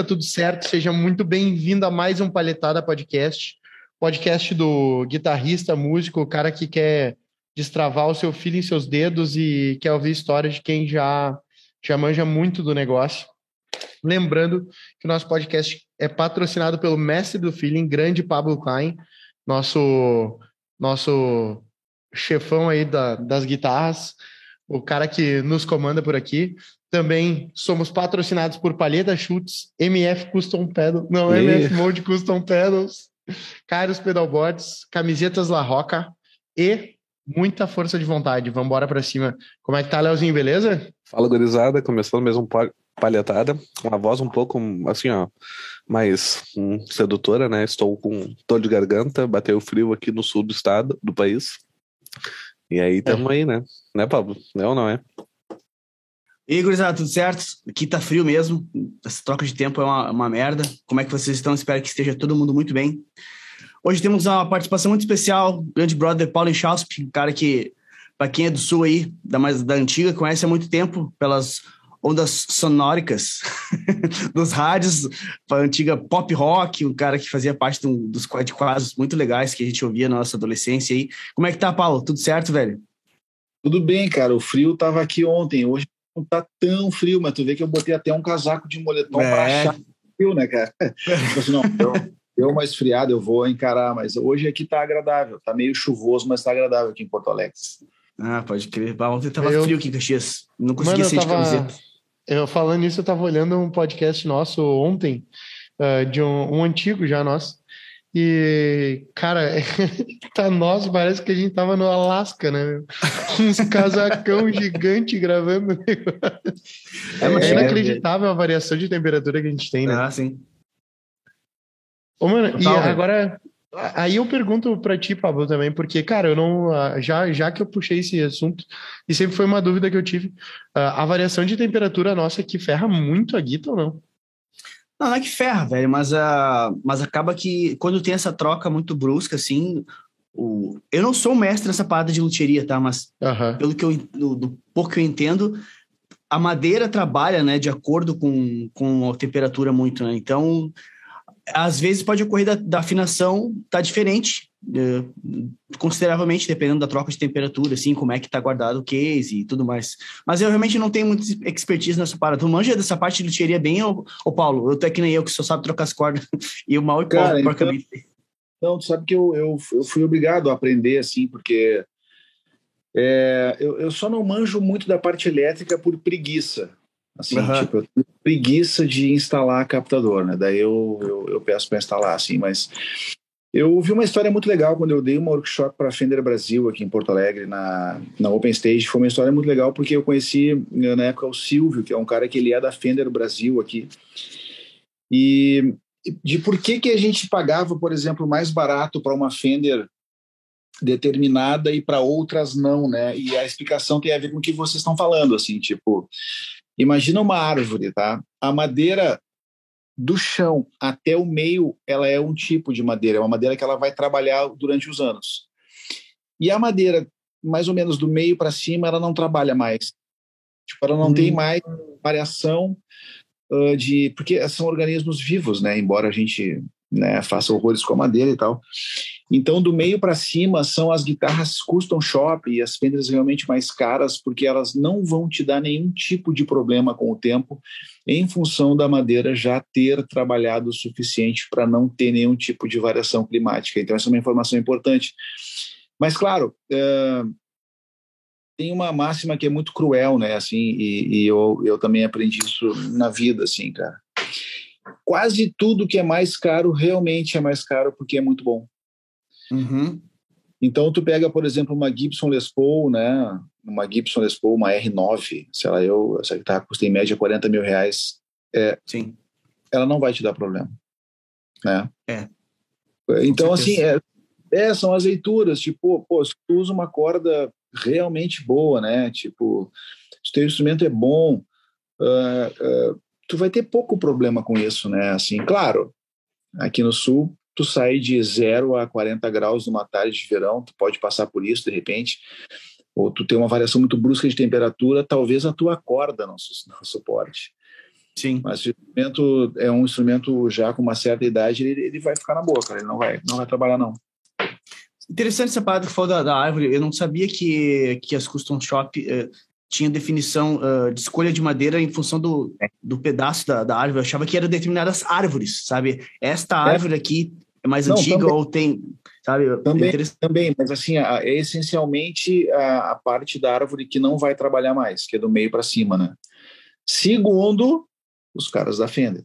guitarrista, tudo certo? Seja muito bem-vindo a mais um Palhetada Podcast. Podcast do guitarrista, músico, o cara que quer destravar o seu filho em seus dedos e quer ouvir histórias de quem já, já manja muito do negócio. Lembrando que o nosso podcast é patrocinado pelo mestre do feeling, grande Pablo Klein, nosso, nosso chefão aí da, das guitarras, o cara que nos comanda por aqui. Também somos patrocinados por Palheta Chutes, MF Custom Pedals, não, e... MF Mode Custom Pedals, Caros Pedalboards, camisetas La Roca e muita força de vontade. Vamos embora para cima. Como é que tá, Leozinho, beleza? Fala, gurizada. Começando mesmo palhetada. Uma voz um pouco, assim, ó, mais um, sedutora, né? Estou com dor de garganta, bateu frio aqui no sul do estado, do país. E aí, tamo é. aí, né? Né, Pablo? Não, é não é? E aí, gurizada, tudo certo? Aqui tá frio mesmo. Essa troca de tempo é uma, uma merda. Como é que vocês estão? Espero que esteja todo mundo muito bem. Hoje temos uma participação muito especial, grande brother Paulo Schausp, um cara que, para quem é do sul aí, da mais da antiga, conhece há muito tempo pelas ondas sonóricas dos rádios, a antiga pop rock, um cara que fazia parte dos de quadros muito legais que a gente ouvia na nossa adolescência aí. Como é que tá, Paulo? Tudo certo, velho? Tudo bem, cara. O frio tava aqui ontem, hoje não tá tão frio, mas tu vê que eu botei até um casaco de moletom é. para achar frio, né, cara? Tipo assim, não, eu, deu uma esfriada, eu vou encarar, mas hoje aqui tá agradável, tá meio chuvoso, mas tá agradável aqui em Porto Alegre. Ah, pode crer. Ontem tava eu... frio aqui em Caxias, não conseguia sair tava... de camiseta. Eu falando nisso, eu tava olhando um podcast nosso ontem, uh, de um, um, antigo já nosso, e, cara, tá nós, parece que a gente tava no Alasca, né? Uns casacão gigante gravando. É, é inacreditável a variação de temperatura que a gente tem, né? Ah, sim. Ô, mano, Total, e agora, aí eu pergunto para ti, Pablo, também, porque, cara, eu não, já, já que eu puxei esse assunto, e sempre foi uma dúvida que eu tive, a variação de temperatura nossa aqui ferra muito a guita ou não? Não, não é que ferra, velho, mas, uh, mas acaba que quando tem essa troca muito brusca, assim, o... eu não sou mestre nessa parada de luteria, tá? Mas uhum. pelo que eu, do, do pouco que eu entendo, a madeira trabalha, né, de acordo com, com a temperatura muito, né? Então, às vezes pode ocorrer da, da afinação tá diferente, consideravelmente, dependendo da troca de temperatura, assim, como é que tá guardado o case e tudo mais. Mas eu realmente não tenho muita expertise nessa parada. Tu manja dessa parte de lixeria bem, ô, ô Paulo? Eu tô que nem eu, que só sabe trocar as cordas e o mal e Cara, então, Não, tu sabe que eu, eu, eu fui obrigado a aprender, assim, porque é, eu, eu só não manjo muito da parte elétrica por preguiça. Assim, uhum. tipo, eu tenho preguiça de instalar captador, né? Daí eu, eu, eu peço para instalar, assim, mas eu vi uma história muito legal quando eu dei uma workshop para Fender Brasil aqui em Porto Alegre, na, na Open Stage. Foi uma história muito legal porque eu conheci na época o Silvio, que é um cara que ele é da Fender Brasil aqui. E de por que, que a gente pagava, por exemplo, mais barato para uma Fender determinada e para outras não, né? E a explicação tem a ver com o que vocês estão falando, assim, tipo, Imagina uma árvore, tá? A madeira do chão até o meio, ela é um tipo de madeira, é uma madeira que ela vai trabalhar durante os anos. E a madeira, mais ou menos do meio para cima, ela não trabalha mais. Tipo, ela não hum. tem mais variação uh, de. Porque são organismos vivos, né? Embora a gente né, faça horrores com a madeira e tal. Então, do meio para cima são as guitarras custom shop e as Fenders realmente mais caras, porque elas não vão te dar nenhum tipo de problema com o tempo, em função da madeira já ter trabalhado o suficiente para não ter nenhum tipo de variação climática. Então, essa é uma informação importante. Mas, claro, é, tem uma máxima que é muito cruel, né? Assim, e, e eu, eu também aprendi isso na vida, assim, cara. Quase tudo que é mais caro realmente é mais caro porque é muito bom. Uhum. Então, tu pega, por exemplo, uma Gibson Les Paul, né? Uma Gibson Les Paul, uma R9, sei lá, eu, essa guitarra custa em média 40 mil reais. É, Sim. Ela não vai te dar problema, né? É. Então, assim, é, é, são as leituras, tipo, pô, se tu usa uma corda realmente boa, né? Tipo, se teu instrumento é bom, uh, uh, tu vai ter pouco problema com isso, né? Assim, claro, aqui no Sul tu sai de 0 a 40 graus numa tarde de verão, tu pode passar por isso de repente, ou tu tem uma variação muito brusca de temperatura, talvez a tua corda não, não suporte. Sim. Mas se o instrumento é um instrumento já com uma certa idade, ele, ele vai ficar na boa, cara. Ele não vai, não vai trabalhar, não. Interessante essa parada que falou da, da, árvore. Eu não sabia que, que as custom shop uh, tinha definição uh, de escolha de madeira em função do, do pedaço da, da árvore. Eu achava que eram determinadas árvores, sabe? Esta é. árvore aqui é mais não, antiga também, ou tem, sabe? Também, também mas assim, é essencialmente a, a, parte da árvore que não vai trabalhar mais, que é do meio para cima, né? Segundo os caras da Fender.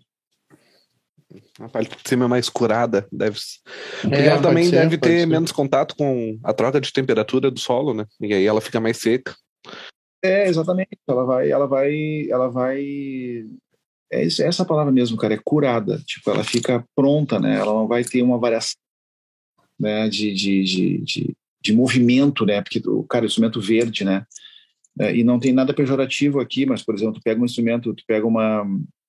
A parte de cima é mais curada, deve Porque é, ela também ser, deve ter ser. menos contato com a troca de temperatura do solo, né? E aí ela fica mais seca. É, exatamente. Ela vai, ela vai, ela vai. É é essa palavra mesmo, cara, é curada. Tipo, ela fica pronta, né? Ela não vai ter uma variação né, de, de, de, de, de movimento, né? Porque cara, o instrumento verde, né? É, e não tem nada pejorativo aqui, mas, por exemplo, tu pega um instrumento, tu pega uma,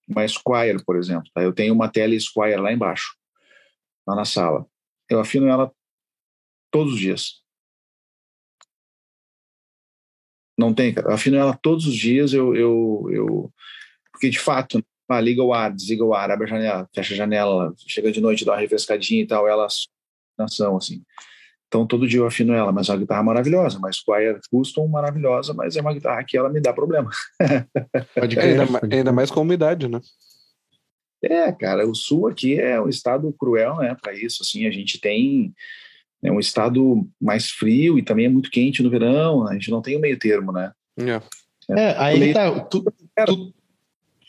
uma Squire, por exemplo. Tá? Eu tenho uma tele Squire lá embaixo, lá na sala. Eu afino ela todos os dias. Não tem, cara. Eu afino ela todos os dias. Eu, eu, eu... Porque, de fato, ah, liga o ar, desliga o ar, abre a janela, fecha a janela, chega de noite, dá uma refrescadinha e tal. Ela nação assim. Então, todo dia eu afino ela, mas é uma guitarra maravilhosa, uma Squire Custom maravilhosa, mas é uma guitarra que ela me dá problema. Pode crer, ainda, ainda mais com umidade, né? É, cara, o sul aqui é um estado cruel, né, para isso, assim, a gente tem é um estado mais frio e também é muito quente no verão, a gente não tem o meio termo, né? É, é aí meio... tá, tu, tu,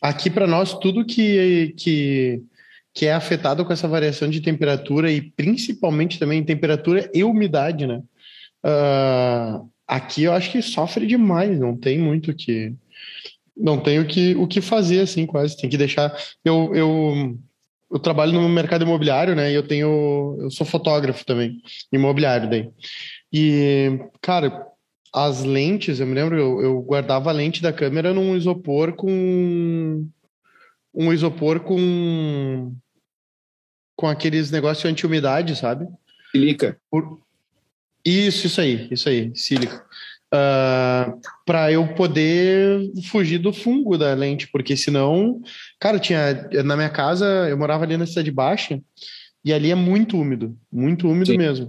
aqui para nós, tudo que, que que é afetado com essa variação de temperatura e principalmente também temperatura e umidade, né? Uh, aqui eu acho que sofre demais, não tem muito que não tem o que, o que fazer assim, quase tem que deixar. Eu, eu, eu trabalho no mercado imobiliário, né? E eu tenho eu sou fotógrafo também, imobiliário daí. E cara, as lentes, eu me lembro, eu, eu guardava a lente da câmera num isopor com um isopor com com aqueles negócios anti-umidade, sabe? Silica. Por... Isso, isso aí, isso aí, sílica. Uh, ah, para eu poder fugir do fungo da lente, porque senão, cara, tinha na minha casa, eu morava ali na cidade baixa e ali é muito úmido, muito úmido Sim. mesmo.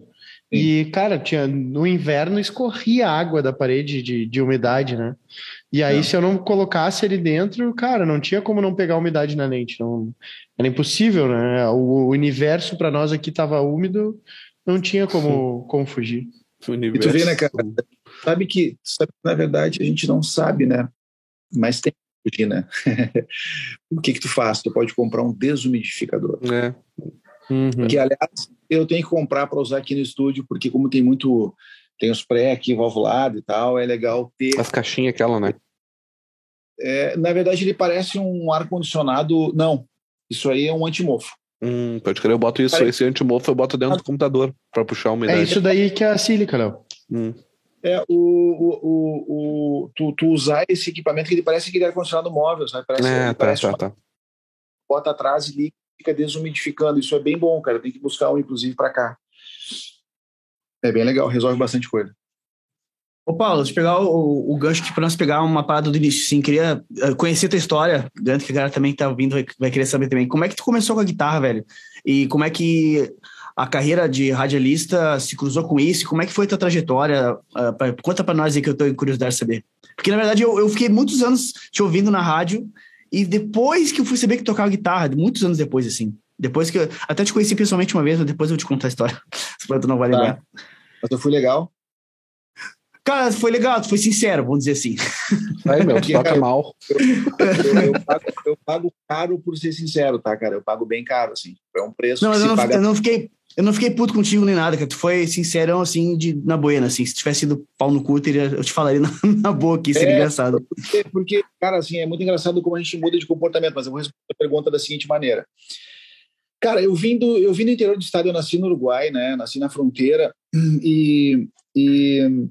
Sim. E, cara, tinha no inverno escorria água da parede de, de umidade, né? E aí, não. se eu não colocasse ele dentro, cara, não tinha como não pegar umidade na lente. Não, era impossível, né? O, o universo para nós aqui estava úmido, não tinha como, como fugir. E tu vê, né, cara? Sabe que, sabe, na verdade, a gente não sabe, né? Mas tem que fugir, né? o que que tu faz? Tu pode comprar um desumidificador. É. Uhum. Que, aliás, eu tenho que comprar para usar aqui no estúdio, porque como tem muito tem os pré aqui valvulado e tal, é legal ter. As caixinhas aquela, né? É, na verdade, ele parece um ar-condicionado. Não, isso aí é um antimofo. Hum, pode crer, eu boto isso, esse antimofo eu boto dentro do computador para puxar a umidade. É isso daí que é a sílica, Léo. Hum. É, o, o, o, o, tu, tu usar esse equipamento que ele parece aquele ar-condicionado móvel, sabe? Parece, é, tá, parece tá, uma... tá. Bota atrás e liga, fica desumidificando. Isso é bem bom, cara. Tem que buscar um, inclusive, para cá. É bem legal, resolve bastante coisa. Ô Paulo, deixa eu pegar o, o gancho aqui para nós pegar uma parada do início, sim, queria eh, conhecer a tua história, garanto que a galera também que tá ouvindo vai, vai, querer saber também, como é que tu começou com a guitarra, velho? E como é que a carreira de radialista se cruzou com isso? Como é que foi a tua trajetória? Uh, pra, conta para nós aí que eu tô em curiosidade de saber. Porque, na verdade, eu, eu fiquei muitos anos te ouvindo na rádio e depois que eu fui saber que tocava guitarra, muitos anos depois, assim, depois que eu, até te conheci pessoalmente uma vez, mas depois eu te contar a história. Se tu não vai lembrar. Tá. Mas eu fui legal. Cara, foi legal, foi sincero, vamos dizer assim. Aí, meu, toca mal. Eu, eu, eu, pago, eu, pago, caro por ser sincero, tá, cara? Eu pago bem caro, assim. É um preço não, mas eu não, paga... eu não fiquei eu não fiquei puto contigo nem nada, cara. Tu foi sincerão, assim, de, na boena, assim. Se tivesse sido pau no cu, teria, eu te falaria na, na boa aqui, seria é, engraçado. Porque, porque, cara, assim, é muito engraçado como a gente muda de comportamento, mas eu vou responder a pergunta da seguinte maneira. Cara, eu vim do, eu vim do interior do estado, eu nasci no Uruguai, né? Nasci na fronteira e, e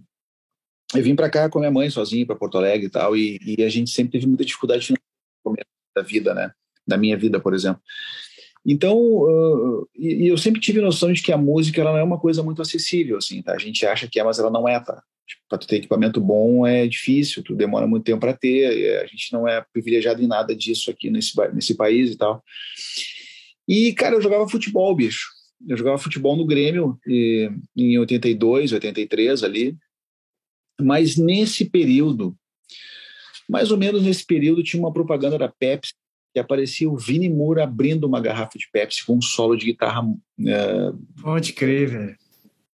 eu vim para cá com a minha mãe sozinho para Porto Alegre e tal, e, e, a gente sempre teve muita dificuldade da vida, né? Da minha vida, por exemplo. Então, uh, e, eu sempre tive noção de que a música ela não é uma coisa muito acessível, assim, tá? A gente acha que é, mas ela não é, tá? Tipo, para tu ter equipamento bom é difícil, tu demora muito tempo para ter, a gente não é privilegiado em nada disso aqui nesse, nesse país e tal. E, cara, eu jogava futebol, bicho. Eu jogava futebol no Grêmio e, em 82, 83 ali. Mas nesse período, mais ou menos nesse período, tinha uma propaganda da Pepsi que aparecia o Vini Moura abrindo uma garrafa de Pepsi com um solo de guitarra. Uh, Pode crer, velho.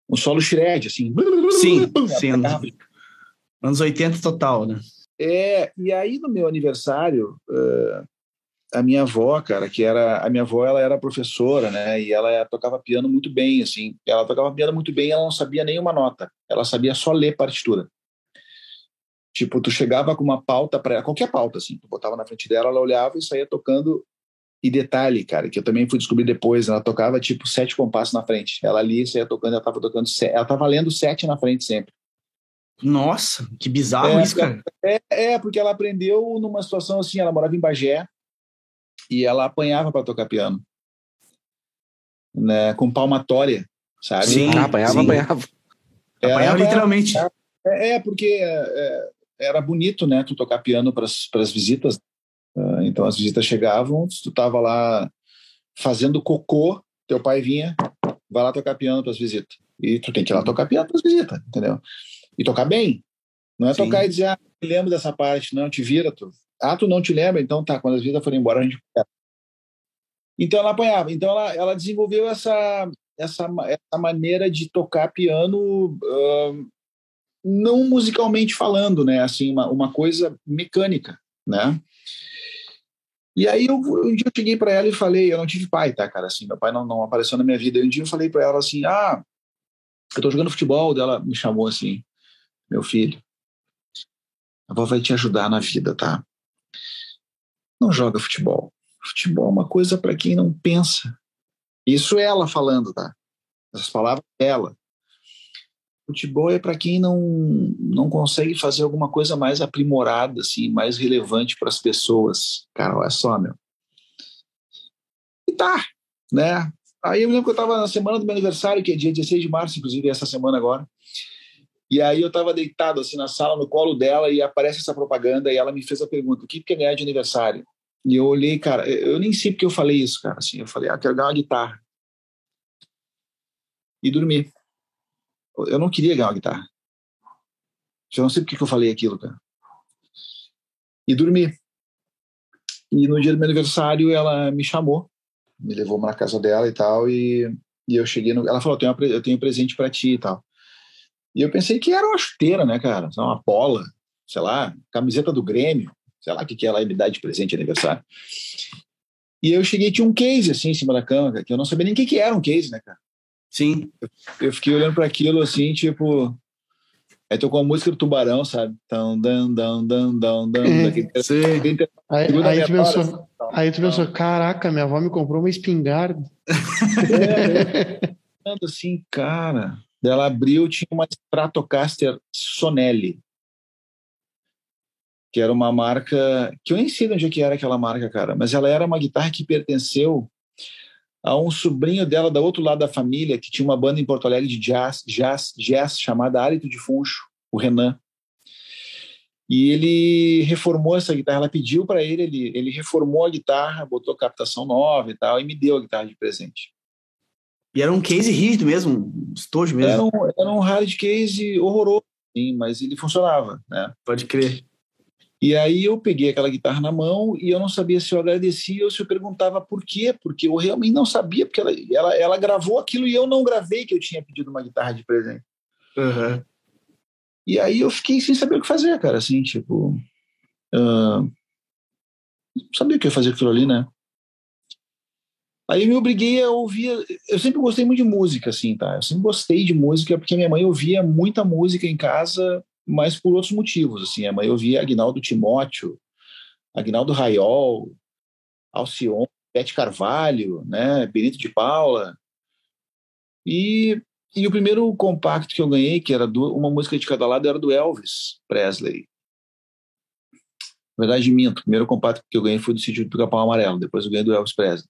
Um solo shred, assim. Sim, sim. Anos 80 total, né? É, e aí no meu aniversário, uh, a minha avó, cara, que era a minha avó, ela era professora, né? E ela tocava piano muito bem, assim. Ela tocava piano muito bem, ela não sabia nenhuma nota. Ela sabia só ler partitura. Tipo, tu chegava com uma pauta para qualquer pauta, assim, tu botava na frente dela, ela olhava e saía tocando. E detalhe, cara, que eu também fui descobrir depois, ela tocava tipo sete compassos na frente. Ela ali saía tocando, ela tava tocando, ela tava lendo sete na frente sempre. Nossa, que bizarro é, isso, cara. É, é, porque ela aprendeu numa situação assim, ela morava em Bagé e ela apanhava para tocar piano. Né, com palmatória, sabe? Sim, ah, apanhava, sim. apanhava. É, apanhava literalmente. É, é porque é, era bonito, né? Tu tocar piano para as visitas. Uh, então as visitas chegavam, tu tava lá fazendo cocô, teu pai vinha, vai lá tocar piano para as visitas. E tu tem que ir lá tocar piano para as visitas, entendeu? E tocar bem. Não é Sim. tocar e dizer, ah, me lembro dessa parte, não, te vira, tu. Ah, tu não te lembra? Então tá, quando as visitas forem embora, a gente. Então ela apanhava. Então ela, ela desenvolveu essa, essa, essa maneira de tocar piano uh, não musicalmente falando, né? Assim, uma, uma coisa mecânica, né? E aí eu, um dia eu cheguei para ela e falei, eu não tive pai, tá, cara? Assim, meu pai não, não apareceu na minha vida. E um dia eu falei para ela assim, ah, eu tô jogando futebol. Dela me chamou assim, meu filho, a avó vai te ajudar na vida, tá? Não joga futebol. Futebol é uma coisa para quem não pensa. Isso ela falando, tá? Essas palavras dela. Futebol é para quem não, não consegue fazer alguma coisa mais aprimorada, assim, mais relevante para as pessoas. Cara, olha só, meu. E tá, né? Aí eu lembro que eu estava na semana do meu aniversário, que é dia 16 de março, inclusive, essa semana agora. E aí eu estava deitado assim na sala, no colo dela, e aparece essa propaganda, e ela me fez a pergunta: o que quer ganhar de aniversário? E eu olhei, cara, eu nem sei porque eu falei isso, cara. Assim, eu falei, ah, quero ganhar uma guitarra. E dormi. Eu não queria ganhar uma guitarra. Eu não sei por que eu falei aquilo, cara. E dormi. E no dia do meu aniversário, ela me chamou, me levou na casa dela e tal, e, e eu cheguei no. Ela falou: eu tenho, eu tenho um presente para ti e tal. E eu pensei que era uma chuteira, né, cara? Uma pola, sei lá, camiseta do Grêmio, sei lá o que, que ela me dá de presente de aniversário. E eu cheguei, tinha um case assim em cima da cama, que eu não sabia nem o que, que era um case, né, cara? Sim. Eu, eu fiquei olhando para aquilo assim, tipo. Aí tocou a música do Tubarão, sabe? Tão, dan, dan, dan, dan, dan, é, aí, aí, tu pensou, assim, aí tu pensou, caraca, minha avó me comprou uma espingarda. É, assim, cara. Ela abriu, tinha uma Stratocaster Sonelli, que era uma marca que eu nem sei de onde é que era aquela marca, cara, mas ela era uma guitarra que pertenceu a um sobrinho dela do outro lado da família que tinha uma banda em Porto Alegre de jazz, jazz, jazz chamada Hálito de Funcho, o Renan. E ele reformou essa guitarra, ela pediu para ele, ele, ele reformou a guitarra, botou captação nova e tal, e me deu a guitarra de presente. E era um case rígido mesmo, um estojo mesmo. Era um, era um hard case horroroso, sim, mas ele funcionava, né? Pode crer. E aí eu peguei aquela guitarra na mão e eu não sabia se eu agradecia ou se eu perguntava por quê, porque eu realmente não sabia, porque ela, ela, ela gravou aquilo e eu não gravei que eu tinha pedido uma guitarra de presente. Uhum. E aí eu fiquei sem saber o que fazer, cara, assim, tipo... Uh, não sabia o que ia fazer aquilo ali, né? Aí eu me obriguei a ouvir. Eu sempre gostei muito de música, assim, tá? Eu sempre gostei de música porque minha mãe ouvia muita música em casa mas por outros motivos. Assim, a mãe ouvia Agnaldo Timóteo, Agnaldo Raiol, Alcion, Bete Carvalho, né, Benito de Paula. E, e o primeiro compacto que eu ganhei, que era do, uma música de cada lado, era do Elvis Presley. Na verdade, minto. O primeiro compacto que eu ganhei foi do sítio do Pica-Pau Amarelo. Depois eu ganhei do Elvis Presley.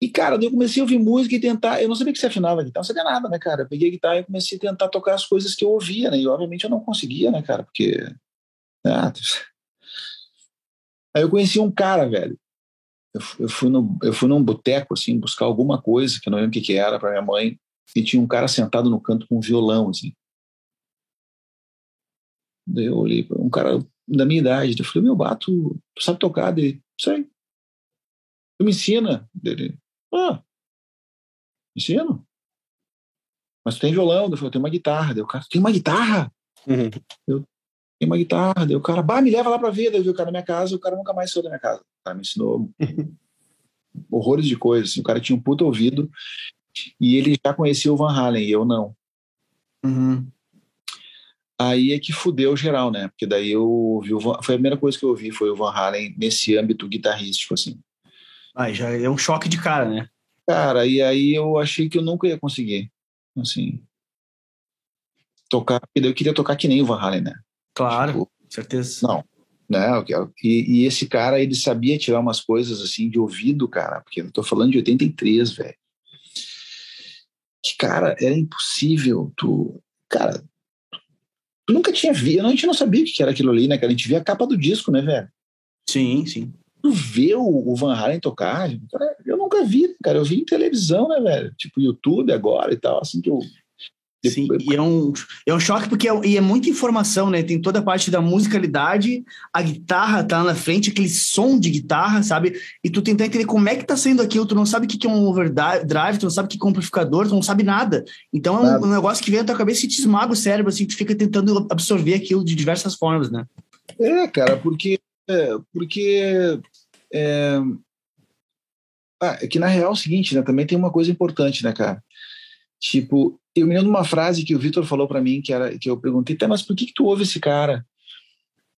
E, cara, eu comecei a ouvir música e tentar. Eu não sabia que se afinava a guitarra, não sabia nada, né, cara? Eu peguei a guitarra e comecei a tentar tocar as coisas que eu ouvia, né? E, obviamente, eu não conseguia, né, cara? Porque. Ah, aí eu conheci um cara, velho. Eu, eu fui, no, eu fui num boteco, assim, buscar alguma coisa, que eu não lembro o que, que era, para minha mãe. E tinha um cara sentado no canto com um violão, assim. Daí eu olhei, um cara da minha idade. Eu falei, meu bato, tu sabe tocar? Dele, sei. Tu me ensina? Dele, ah, ensino. Mas tem violão? Eu falei, tem uma guitarra. Deu, cara, tem uma guitarra? Uhum. Eu tenho uma guitarra. O cara, bah, me leva lá pra ver. Daí eu vi o cara na minha casa o cara nunca mais saiu da minha casa. O cara me ensinou horrores de coisas. Assim. O cara tinha um puto ouvido e ele já conhecia o Van Halen e eu não. Uhum. Aí é que fudeu geral, né? Porque daí eu ouvi o Van... foi a primeira coisa que eu ouvi foi o Van Halen nesse âmbito guitarrístico, assim. Ah, já é um choque de cara, né? Cara, e aí eu achei que eu nunca ia conseguir, assim, tocar. Eu queria tocar que nem o Van Halen, né? Claro, tipo, certeza. Não, né? E, e, esse cara, ele sabia tirar umas coisas assim de ouvido, cara, porque eu tô falando de 83, velho. Que, cara, era impossível tu. Cara, tu nunca tinha visto, a gente não sabia o que era aquilo ali, né, cara? A gente via a capa do disco, né, velho? Sim, sim. Vê o, Van Halen tocar, eu nunca vi, cara. Eu vi em televisão, né, velho? Tipo, YouTube agora e tal, assim que eu Sim, e é um, é um choque porque é, e é muita informação, né? Tem toda a parte da musicalidade, a guitarra tá na frente, aquele som de guitarra, sabe? E tu tentar entender como é que tá sendo aquilo, tu não sabe o que é um overdrive, tu não sabe o que é um amplificador, tu não sabe nada. Então é um, um, negócio que vem na tua cabeça e te esmaga o cérebro, assim, tu fica tentando absorver aquilo de diversas formas, né? É, cara, porque. É, porque. É... Ah, é que na real é o seguinte, né? Também tem uma coisa importante, né, cara? Tipo, eu me lembro de uma frase que o Vitor falou para mim, que era que eu perguntei, tá, mas por que, que tu ouve esse cara?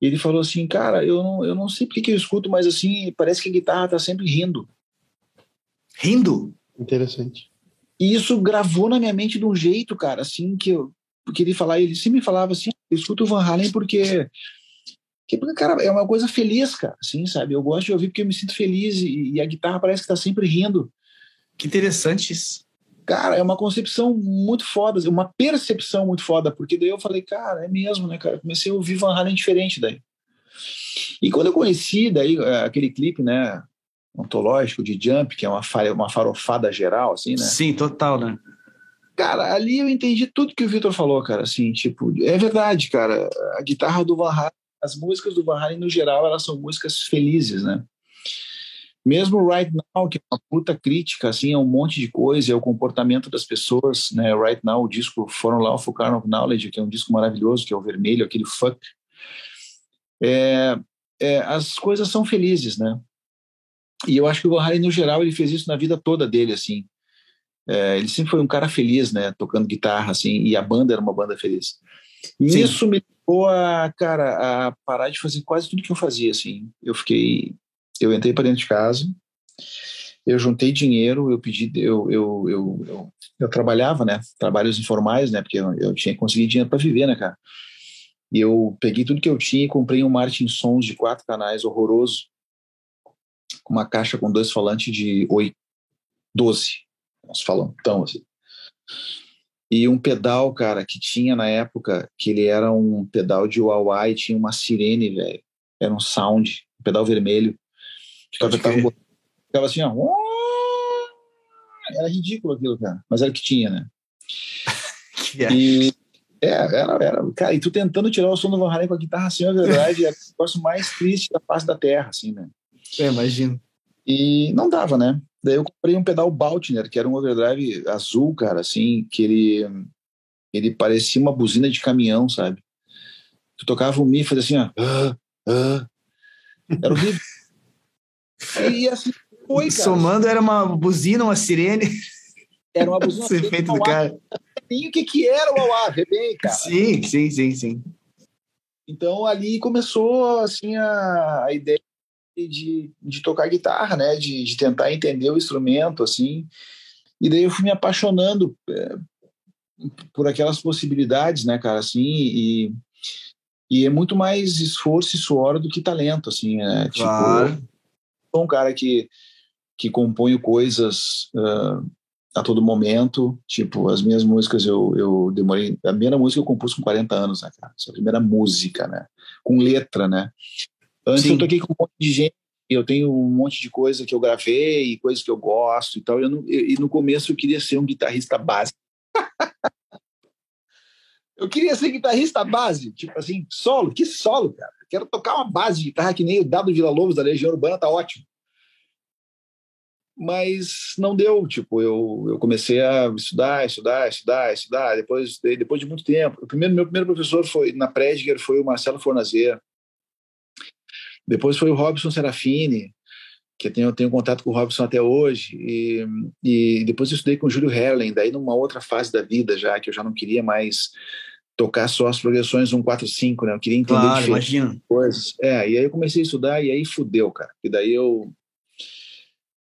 E ele falou assim, cara, eu não, eu não sei por que, que eu escuto, mas assim, parece que a guitarra tá sempre rindo. Rindo? Interessante. E isso gravou na minha mente de um jeito, cara, assim, que eu queria falar, ele sempre me falava assim, eu escuto o Van Halen porque que, cara, é uma coisa feliz, cara, assim, sabe? Eu gosto de ouvir porque eu me sinto feliz e, e a guitarra parece que tá sempre rindo. Que interessante isso. Cara, é uma concepção muito foda, uma percepção muito foda, porque daí eu falei, cara, é mesmo, né, cara? Comecei a ouvir Van Halen diferente daí. E quando eu conheci daí é, aquele clipe, né, ontológico de Jump, que é uma, uma farofada geral, assim, né? Sim, total, né? Cara, ali eu entendi tudo que o Vitor falou, cara, assim, tipo, é verdade, cara, a guitarra do Van Halen, as músicas do Van Halen, no geral, elas são músicas felizes, né? Mesmo Right Now, que é uma puta crítica, assim, é um monte de coisa, é o comportamento das pessoas, né? Right Now, o disco Foram Lá of Carn of Knowledge, que é um disco maravilhoso, que é o vermelho, aquele fuck. É, é, as coisas são felizes, né? E eu acho que o Van Halen, no geral, ele fez isso na vida toda dele, assim. É, ele sempre foi um cara feliz, né? Tocando guitarra, assim, e a banda era uma banda feliz. E Sim. isso me levou a, cara, a parar de fazer quase tudo que eu fazia, assim. Eu fiquei eu entrei para dentro de casa, eu juntei dinheiro, eu pedi, eu, eu, eu, eu, trabalhava, né, trabalhos informais, né, porque eu, eu tinha que conseguir dinheiro para viver, né, cara. E eu peguei tudo que eu tinha e comprei um Martin Sons de quatro canais horroroso, com uma caixa com dois falantes de oito, doze, nós falamos, então, assim. E um pedal, cara, que tinha na época, que ele era um pedal de Huawei, tinha uma sirene, velho. Era um sound, um pedal vermelho. Ficava, ficava, ficava assim, ó. Era ridículo aquilo, cara. Mas era o que tinha, né? e, é, era, era. Cara, e tu tentando tirar o som do Van Halen com a guitarra assim, na verdade, é o negócio mais triste da face da terra, assim, né? É, imagino. E não dava, né? Daí eu comprei um pedal Baltner, que era um overdrive azul, cara, assim, que ele, ele parecia uma buzina de caminhão, sabe? Tu tocava o Mi e fazia assim, ó. Ah, ah. Era horrível. E assim foi, cara. Somando era uma buzina, uma sirene. Era uma buzina. Ser feito do cara. E o que, que era o Auá, bem, cara. Sim, sim, sim, sim. Então ali começou assim a, a ideia de, de tocar guitarra, né? De, de tentar entender o instrumento, assim. E daí eu fui me apaixonando é, por aquelas possibilidades, né, cara, assim, e, e é muito mais esforço e suor do que talento, assim, né? Claro. Tipo, sou um cara que que componho coisas uh, a todo momento. Tipo, as minhas músicas eu, eu demorei. A primeira música eu compus com 40 anos, né, cara? Essa é a primeira música, né? Com letra, né? Antes Sim. eu toquei com um monte de gente. Eu tenho um monte de coisa que eu gravei, coisas que eu gosto e tal. Eu não, eu, e no começo eu queria ser um guitarrista básico. eu queria ser guitarrista base, tipo assim, solo. Que solo, cara? Quero tocar uma base de guitarra que nem o Dado Vila Lobos da Legião Urbana, tá ótimo mas não deu. Tipo, eu, eu comecei a estudar, estudar, estudar, estudar. Depois, depois de muito tempo, o primeiro meu primeiro professor foi na Prediger foi o Marcelo Fornazer. Depois foi o Robson Serafini, que eu tenho, eu tenho contato com o Robson até hoje. E, e depois eu estudei com o Júlio Herlen, daí numa outra fase da vida já, que eu já não queria mais tocar só as progressões 1, 4, 5, né? Eu queria entender claro, imagina. coisas. É, e aí eu comecei a estudar e aí fudeu, cara. E daí eu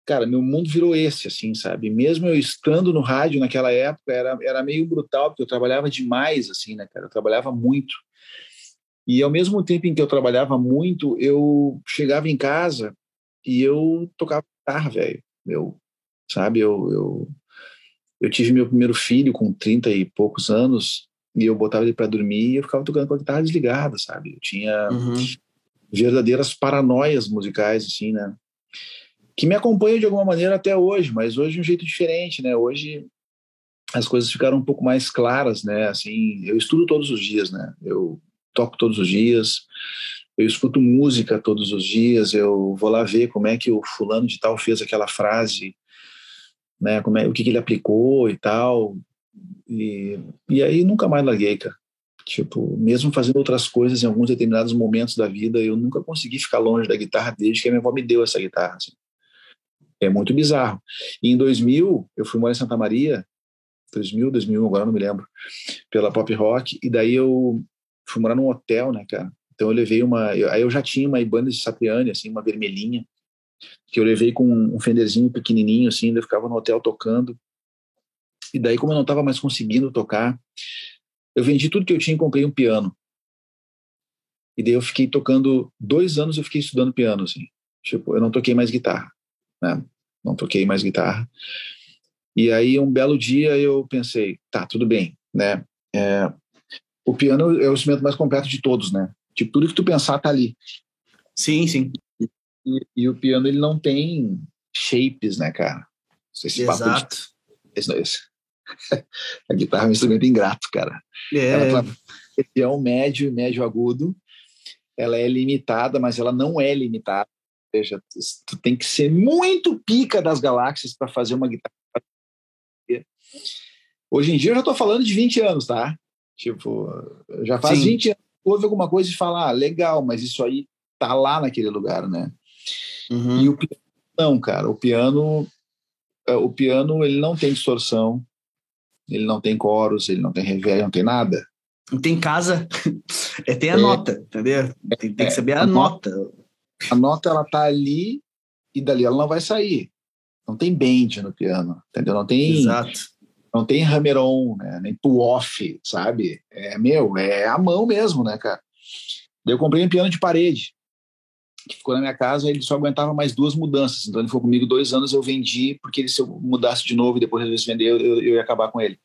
cara, meu mundo virou esse, assim, sabe? Mesmo eu estando no rádio naquela época, era, era meio brutal, porque eu trabalhava demais, assim, né, cara? Eu trabalhava muito. E ao mesmo tempo em que eu trabalhava muito, eu chegava em casa e eu tocava guitarra, velho. Eu, sabe, eu, eu, eu tive meu primeiro filho com 30 e poucos anos e eu botava ele para dormir e eu ficava tocando com a guitarra desligada, sabe? Eu tinha uhum. verdadeiras paranoias musicais, assim, né? que me acompanha de alguma maneira até hoje, mas hoje de um jeito diferente, né? Hoje as coisas ficaram um pouco mais claras, né? Assim, eu estudo todos os dias, né? Eu toco todos os dias, eu escuto música todos os dias, eu vou lá ver como é que o fulano de tal fez aquela frase, né? Como é, o que, que ele aplicou e tal. E, e aí nunca mais larguei, cara. Tipo, mesmo fazendo outras coisas em alguns determinados momentos da vida, eu nunca consegui ficar longe da guitarra desde que a minha avó me deu essa guitarra. Assim. É muito bizarro. E em 2000, eu fui morar em Santa Maria, 2000, 2001, agora não me lembro, pela Pop Rock, e daí eu fui morar num hotel, né, cara? Então eu levei uma. Eu, aí eu já tinha uma Ibanez de Satriani, assim, uma vermelhinha, que eu levei com um fenderzinho pequenininho, assim, eu ficava no hotel tocando. E daí, como eu não estava mais conseguindo tocar, eu vendi tudo que eu tinha e comprei um piano. E daí eu fiquei tocando, dois anos eu fiquei estudando piano, assim. Tipo, eu não toquei mais guitarra né? Não toquei mais guitarra. E aí, um belo dia, eu pensei, tá, tudo bem, né? É, o piano é o instrumento mais completo de todos, né? Tipo, tudo que tu pensar tá ali. Sim, sim. E, e o piano, ele não tem shapes, né, cara? Esse Exato. De... Esse, esse. A guitarra é um instrumento ingrato, cara. É. Ela é um médio e médio agudo. Ela é limitada, mas ela não é limitada seja, tu tem que ser muito pica das galáxias para fazer uma guitarra. Hoje em dia eu já estou falando de 20 anos, tá? Tipo, já faz Sim. 20 anos houve alguma coisa de falar, ah, legal, mas isso aí tá lá naquele lugar, né? Uhum. E o piano, não, cara, o piano, é, o piano ele não tem distorção, ele não tem coros, ele não tem reverb, não tem nada. Não tem casa, é, tem a é, nota, entendeu? Tem, tem que saber a, a nota. nota. A nota ela tá ali e dali ela não vai sair. Não tem bend no piano, entendeu? Não tem Exato. Não tem hammer-on, né? nem pull-off, sabe? É meu, é a mão mesmo, né, cara? Daí eu comprei um piano de parede, que ficou na minha casa, ele só aguentava mais duas mudanças. Então ele ficou comigo dois anos, eu vendi, porque ele, se eu mudasse de novo e depois resolvesse vender, eu, eu, eu ia acabar com ele.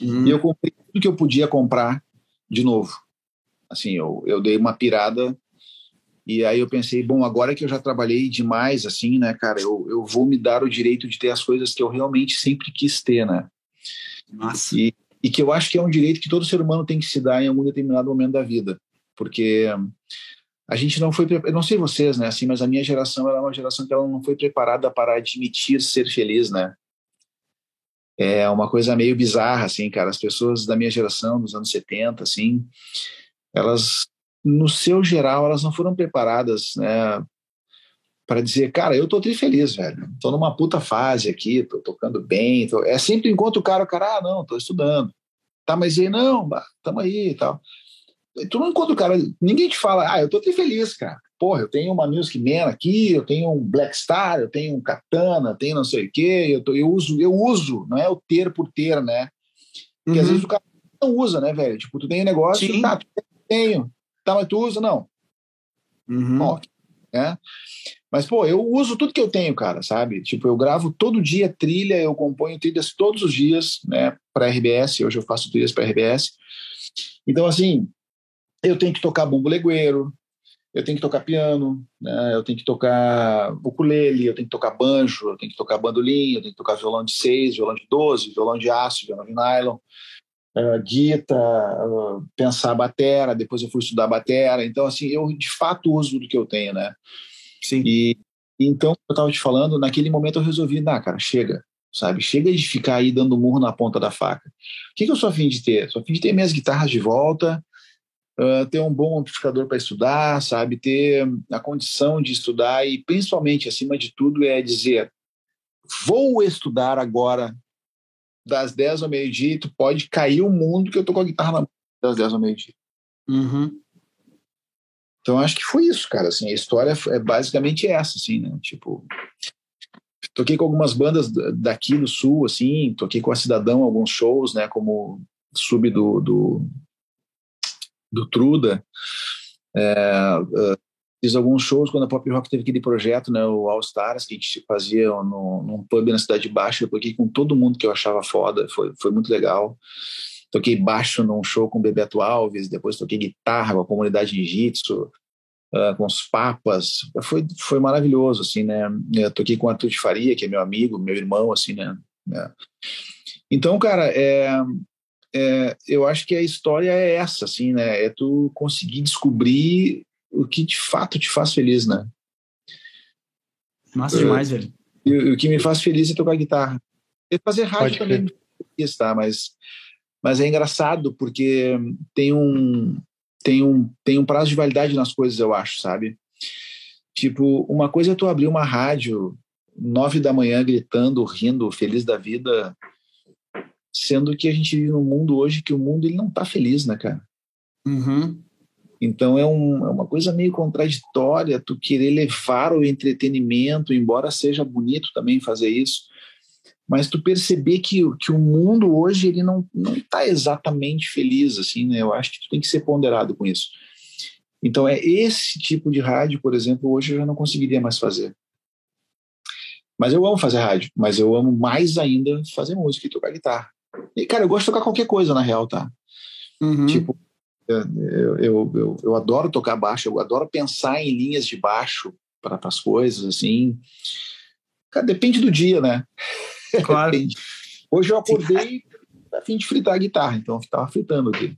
Uhum. E eu comprei tudo que eu podia comprar de novo. Assim, eu, eu dei uma pirada e aí eu pensei, bom, agora que eu já trabalhei demais, assim, né, cara, eu, eu vou me dar o direito de ter as coisas que eu realmente sempre quis ter, né? Nossa. E, e que eu acho que é um direito que todo ser humano tem que se dar em algum determinado momento da vida. Porque a gente não foi, eu não sei vocês, né, assim, mas a minha geração era é uma geração que ela não foi preparada para admitir ser feliz, né? É uma coisa meio bizarra, assim, cara. As pessoas da minha geração, dos anos 70, assim, elas no seu geral, elas não foram preparadas, né, para dizer, cara, eu tô feliz, velho. Tô numa puta fase aqui, tô tocando bem. Tô... É sempre enquanto o cara, o cara, ah, não, tô estudando. Tá, mas aí, não, tamo aí e tal. Tu não encontra o cara, ninguém te fala, ah, eu tô feliz, cara. Porra, eu tenho uma Music Man aqui, eu tenho um Black Star, eu tenho um Katana, tenho não sei o quê, eu, tô, eu uso, eu uso, não é o ter por ter, né? Porque uhum. às vezes o cara não usa, né, velho? Tipo, tu tem um negócio, Sim. tá, tu tenho, Tá, mas tu usa? Não. Uhum. Né? Mas, pô, eu uso tudo que eu tenho, cara, sabe? Tipo, eu gravo todo dia trilha, eu componho trilhas todos os dias, né, para RBS. Hoje eu faço trilhas para RBS. Então, assim, eu tenho que tocar bumbo legueiro, eu tenho que tocar piano, né? eu tenho que tocar ukulele, eu tenho que tocar banjo, eu tenho que tocar bandolim, eu tenho que tocar violão de seis, violão de doze, violão de aço, violão de nylon, uh, guitarra, uh, pensar batera, depois eu fui estudar batera. Então, assim, eu de fato uso do que eu tenho, né? Sim. E então, eu estava te falando, naquele momento eu resolvi, nah, cara, chega, sabe? Chega de ficar aí dando murro na ponta da faca. O que, que eu sou afim de ter? Sou afim de ter minhas guitarras de volta, uh, ter um bom amplificador para estudar, sabe? Ter a condição de estudar e, principalmente, acima de tudo, é dizer: vou estudar agora das 10 ao meio-dia tu pode cair o mundo que eu tô com a guitarra na mão das 10 ao meio-dia. Uhum. Então acho que foi isso, cara. Assim, a história é basicamente essa, assim, né? Tipo, toquei com algumas bandas daqui do sul, assim, toquei com a Cidadão alguns shows, né? Como sub do do, do Truda. É, uh, fiz alguns shows quando a Pop Rock teve aquele projeto, né? O All Stars que a gente fazia no, num pub na Cidade Baixa. Eu toquei com todo mundo que eu achava foda. Foi foi muito legal toquei baixo num show com o Bebeto Alves, depois toquei guitarra com a comunidade jiu-jitsu, uh, com os papas, foi, foi maravilhoso, assim, né, eu toquei com Arthur de Faria, que é meu amigo, meu irmão, assim, né, é. então, cara, é, é, eu acho que a história é essa, assim, né, é tu conseguir descobrir o que de fato te faz feliz, né. Massa demais, velho. E, o que me faz feliz é tocar guitarra. E fazer rádio Pode também, está, mas mas é engraçado porque tem um tem um tem um prazo de validade nas coisas, eu acho, sabe? Tipo, uma coisa é tu abrir uma rádio nove da manhã gritando, rindo, feliz da vida, sendo que a gente vive num mundo hoje que o mundo ele não tá feliz, né, cara? Uhum. Então é, um, é uma coisa meio contraditória tu querer levar o entretenimento, embora seja bonito também fazer isso, mas tu perceber que, que o mundo hoje ele não não está exatamente feliz assim né? Eu acho que tu tem que ser ponderado com isso. Então é esse tipo de rádio por exemplo hoje eu já não conseguiria mais fazer. Mas eu amo fazer rádio mas eu amo mais ainda fazer música e tocar guitarra. E cara eu gosto de tocar qualquer coisa na real tá? Uhum. tipo eu, eu, eu, eu, adoro tocar baixo eu adoro pensar em linhas de baixo para as coisas assim. Cara, depende do dia né? Claro. Hoje eu acordei a fim de fritar a guitarra, então eu estava fritando aqui.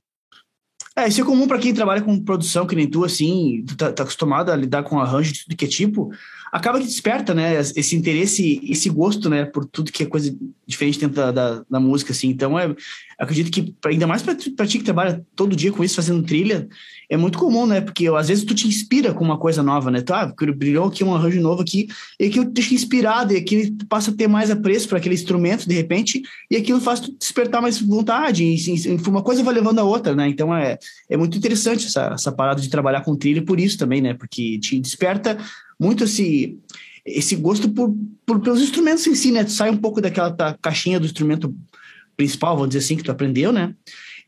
É, isso é comum para quem trabalha com produção, que nem tu, assim, tu tá, tá acostumado a lidar com arranjo de tudo que é tipo, acaba que desperta, né, esse interesse, esse gosto, né, por tudo que é coisa diferente dentro da, da, da música, assim. Então, é, acredito que, ainda mais para ti que trabalha todo dia com isso, fazendo trilha, é muito comum, né, porque às vezes tu te inspira com uma coisa nova, né, tu, ah, brilhou aqui um arranjo novo aqui, e aquilo te deixa inspirado, e aquilo passa a ter mais apreço para aquele instrumento, de repente, e aquilo faz tu despertar mais vontade, e, e, uma coisa vai levando a outra, né, então é, é muito interessante essa, essa parada de trabalhar com trilha por isso também, né, porque te desperta muito esse esse gosto por, por, pelos instrumentos em si, né? Tu sai um pouco daquela caixinha do instrumento principal, vamos dizer assim, que tu aprendeu, né?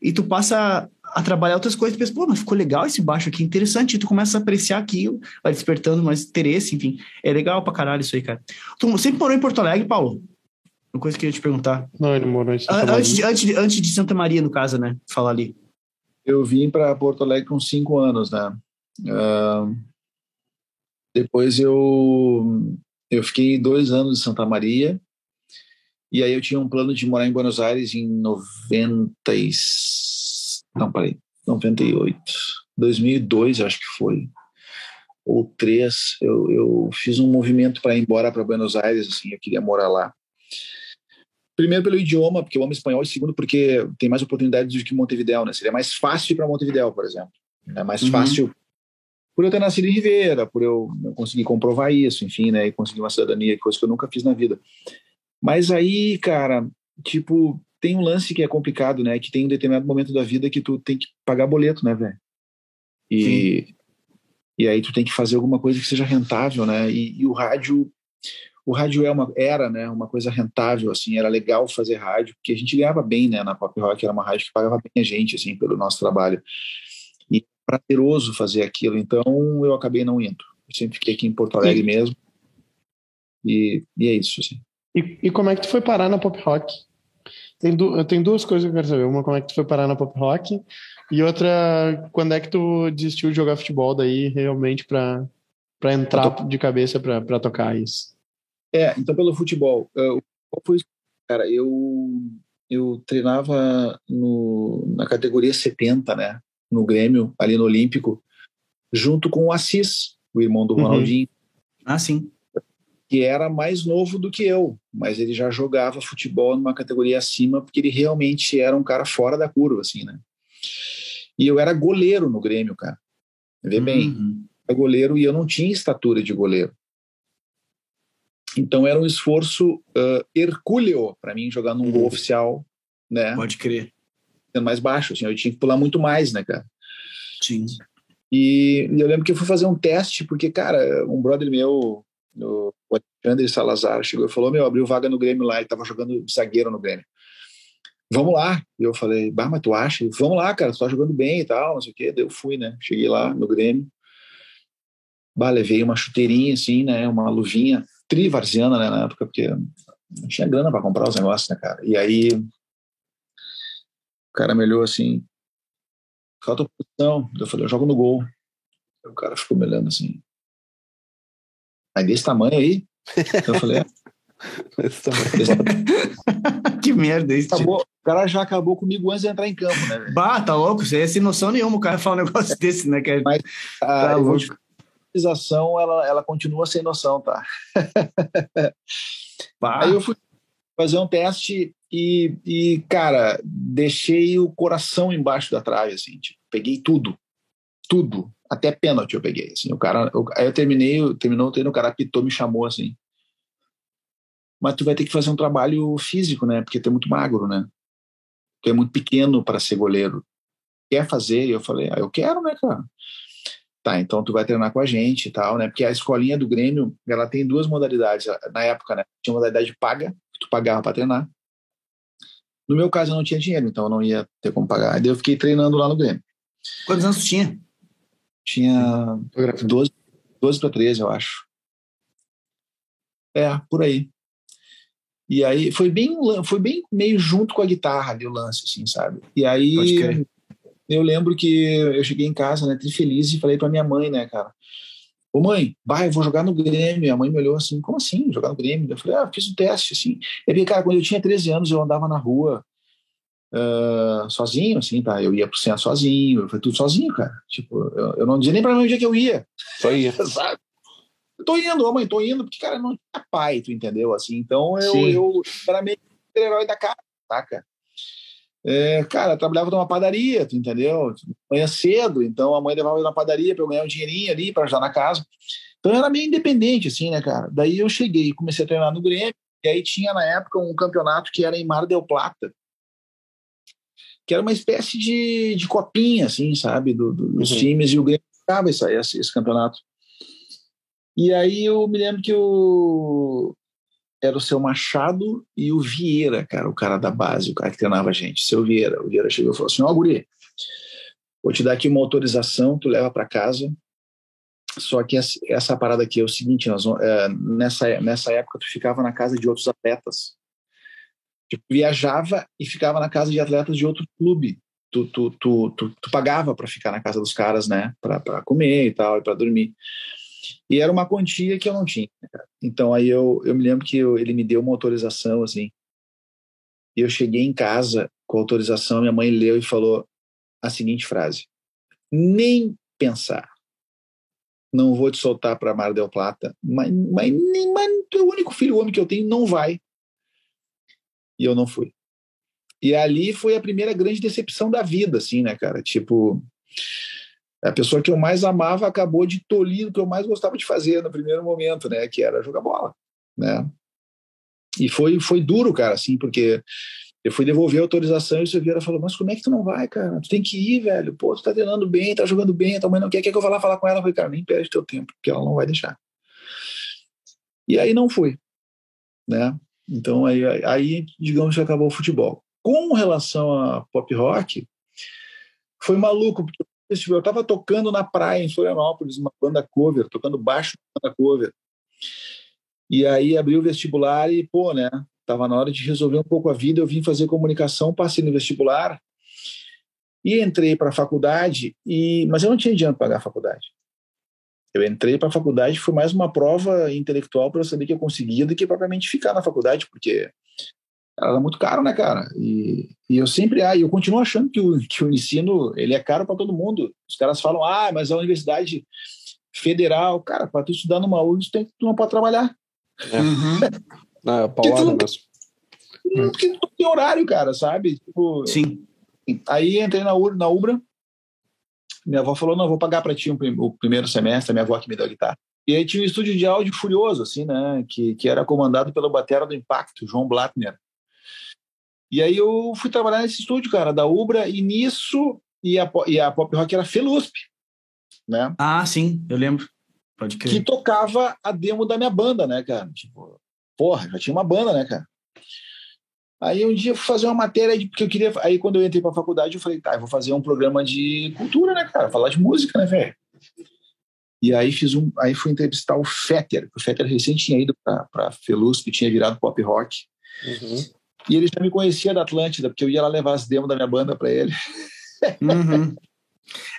E tu passa a trabalhar outras coisas, e pensa, pô, mas ficou legal esse baixo aqui, interessante, e tu começa a apreciar aquilo, vai despertando mais interesse, enfim, é legal pra caralho isso aí, cara. Tu sempre morou em Porto Alegre, Paulo? Uma coisa que eu ia te perguntar. Não, ele morou em Santa Maria. Antes de, antes, de, antes de Santa Maria, no caso, né? Falar ali. Eu vim para Porto Alegre com cinco anos, né? Uh, depois eu, eu fiquei dois anos em Santa Maria, e aí eu tinha um plano de morar em Buenos Aires em 90 e... Não, parei, 98. 2002, acho que foi. Ou três. Eu, eu fiz um movimento para ir embora para Buenos Aires, assim, eu queria morar lá. Primeiro pelo idioma, porque eu amo espanhol, e segundo porque tem mais oportunidades do que Montevideo, né? Seria mais fácil para Montevideo, por exemplo. É mais uhum. fácil por eu ter nascido em Ribeira, por eu, conseguir comprovar isso, enfim, né, e conseguir uma cidadania, coisa que eu nunca fiz na vida. Mas aí, cara, tipo, tem um lance que é complicado, né, que tem um determinado momento da vida que tu tem que pagar boleto, né, velho? E, e aí tu tem que fazer alguma coisa que seja rentável, né, e, e o rádio o rádio é uma, era né, uma coisa rentável, assim, era legal fazer rádio, porque a gente ganhava bem, né, na Pop Rock, era uma rádio que pagava bem a gente, assim, pelo nosso trabalho prazeroso fazer aquilo, então eu acabei não indo. Eu sempre fiquei aqui em Porto Alegre e, mesmo. E, e é isso, assim. E, e como é que tu foi parar na pop rock? Tem, du tem duas coisas que eu quero saber. Uma, como é que tu foi parar na pop rock? E outra, quando é que tu desistiu de jogar futebol daí realmente para para entrar tô... de cabeça para tocar isso? É, então pelo futebol, uh, qual foi cara? Eu eu treinava no, na categoria 70, né? No Grêmio, ali no Olímpico, junto com o Assis, o irmão do uhum. Ronaldinho. Ah, sim. Que era mais novo do que eu, mas ele já jogava futebol numa categoria acima, porque ele realmente era um cara fora da curva, assim, né? E eu era goleiro no Grêmio, cara. Vê bem, uhum. era goleiro e eu não tinha estatura de goleiro. Então era um esforço uh, hercúleo para mim jogar num uhum. gol oficial, né? Pode crer. Sendo mais baixo, assim, eu tinha que pular muito mais, né, cara? Sim. E, e eu lembro que eu fui fazer um teste, porque, cara, um brother meu, o Alexandre Salazar, chegou e falou: Meu, abriu vaga no Grêmio lá, ele tava jogando zagueiro no Grêmio vamos lá. E eu falei, bah, mas tu acha? Vamos lá, cara, tu tá jogando bem e tal, não sei o quê. Daí eu fui, né? Cheguei lá no Grêmio. Bah, levei uma chuteirinha, assim, né? Uma luvinha trivarziana, né? Na época, porque não tinha grana para comprar os negócios, né, cara? E aí cara me olhou assim, qual a tua posição? Eu falei, eu jogo no gol. O cara ficou me olhando assim, mas desse tamanho aí? Eu falei, é. que merda isso. Acabou, o cara já acabou comigo antes de entrar em campo, né? Bah, tá louco? Você é sem noção nenhuma o cara falar um negócio desse, né? Que é... Mas a tá louco. ela, ela continua sem noção, tá? bah. Aí eu fui fazer um teste e, e, cara, deixei o coração embaixo da trave, assim, tipo, peguei tudo, tudo, até pênalti eu peguei, assim, o cara, eu, aí eu terminei, terminou o treino, o cara pitou, me chamou, assim, mas tu vai ter que fazer um trabalho físico, né? Porque tu é muito magro, né? Tu é muito pequeno para ser goleiro. Quer fazer? E eu falei, ah, eu quero, né, cara? Tá, então tu vai treinar com a gente e tal, né? Porque a escolinha do Grêmio, ela tem duas modalidades. Na época, né? Tinha modalidade paga, que tu pagava para treinar. No meu caso, eu não tinha dinheiro, então eu não ia ter como pagar. Daí eu fiquei treinando lá no Grêmio. Quantos anos tu tinha? Tinha 12, 12 para 13, eu acho. É, por aí. E aí foi bem, foi bem meio junto com a guitarra ali o lance, assim, sabe? E aí eu lembro que eu cheguei em casa, né, feliz e falei para minha mãe, né, cara, ô mãe, vai, eu vou jogar no Grêmio. A mãe me olhou assim, como assim, jogar no Grêmio? Eu falei, ah, fiz um teste, assim. E aí, cara, quando eu tinha 13 anos, eu andava na rua uh, sozinho, assim, tá? Eu ia pro centro sozinho, foi tudo sozinho, cara. Tipo, eu, eu não dizia nem pra mim onde é que eu ia. Só ia, sabe? tô indo, ô mãe, tô indo, porque, cara, não tinha pai, tu entendeu? Assim, então eu, eu era meio herói da casa, saca? É, cara, trabalhava numa padaria, tu entendeu? Manhã cedo, então a mãe levava eu na padaria para eu ganhar um dinheirinho ali para ajudar na casa. Então eu era meio independente, assim, né, cara? Daí eu cheguei, comecei a treinar no Grêmio, e aí tinha na época um campeonato que era em Mar del Plata, que era uma espécie de, de copinha, assim, sabe, do, do, dos uhum. times, e o Grêmio jogava esse, esse, esse campeonato. E aí eu me lembro que o era o seu Machado e o Vieira, cara, o cara da base, o cara que treinava a gente, seu Vieira. O Vieira chegou e falou assim: Ó, oh, Guri, vou te dar aqui uma autorização, tu leva para casa. Só que essa, parada aqui é o seguinte: nós, é, nessa, nessa época, tu ficava na casa de outros atletas. Tu viajava e ficava na casa de atletas de outro clube. Tu, tu, tu, tu, tu pagava para ficar na casa dos caras, né? Para comer e tal, e para dormir. E era uma quantia que eu não tinha. Então aí eu, eu me lembro que eu, ele me deu uma autorização assim. E eu cheguei em casa com a autorização, minha mãe leu e falou a seguinte frase: Nem pensar. Não vou te soltar para Mar del Plata, mas, mas, mas tu é o único filho homem que eu tenho, não vai. E eu não fui. E ali foi a primeira grande decepção da vida, assim, né, cara? Tipo, a pessoa que eu mais amava acabou de tolir o que eu mais gostava de fazer no primeiro momento, né? Que era jogar bola, né? E foi, foi duro, cara, assim, porque eu fui devolver a autorização e o Silveira falou, mas como é que tu não vai, cara? Tu tem que ir, velho. Pô, tu tá treinando bem, tá jogando bem, tua mãe não quer, quer que eu vá lá falar com ela? Eu falei, cara, nem perde teu tempo, porque ela não vai deixar. E aí não fui, né? Então aí, aí digamos que acabou o futebol. Com relação a pop rock, foi maluco, porque eu estava tocando na praia em Florianópolis, uma banda cover, tocando baixo na banda cover. E aí abri o vestibular e, pô, né? Tava na hora de resolver um pouco a vida. Eu vim fazer comunicação, passei no vestibular e entrei para a faculdade. E mas eu não tinha dinheiro para pagar a faculdade. Eu entrei para a faculdade, foi mais uma prova intelectual para eu saber que eu conseguia do que propriamente ficar na faculdade, porque era muito caro, né, cara? E, e eu sempre, ah, eu continuo achando que o, que o ensino ele é caro para todo mundo. Os caras falam, ah, mas a universidade federal, cara, para tu estudar numa URGS, tu, tu não pode trabalhar. É. Uhum. Não, é paulada mesmo. Porque não tem horário, cara, sabe? Tipo, Sim. Aí entrei na, na Ubra, minha avó falou, não, vou pagar para ti um, o primeiro semestre, minha avó que me deu a guitarra. E aí tinha um estúdio de áudio furioso, assim, né? Que, que era comandado pelo batera do Impacto, João Blattner. E aí eu fui trabalhar nesse estúdio, cara, da Ubra, e nisso, e a, e a Pop Rock era Felusp, né? Ah, sim, eu lembro. Pode crer. Que tocava a demo da minha banda, né, cara? Tipo, porra, já tinha uma banda, né, cara? Aí um dia eu fui fazer uma matéria de, porque eu queria. Aí quando eu entrei para a faculdade, eu falei, tá, eu vou fazer um programa de cultura, né, cara? Falar de música, né, velho? E aí fiz um, aí fui entrevistar o Fetter. O Fetter recente tinha ido para Felus, que tinha virado pop rock. Uhum. E ele já me conhecia da Atlântida, porque eu ia lá levar as demos da minha banda para ele. Uhum.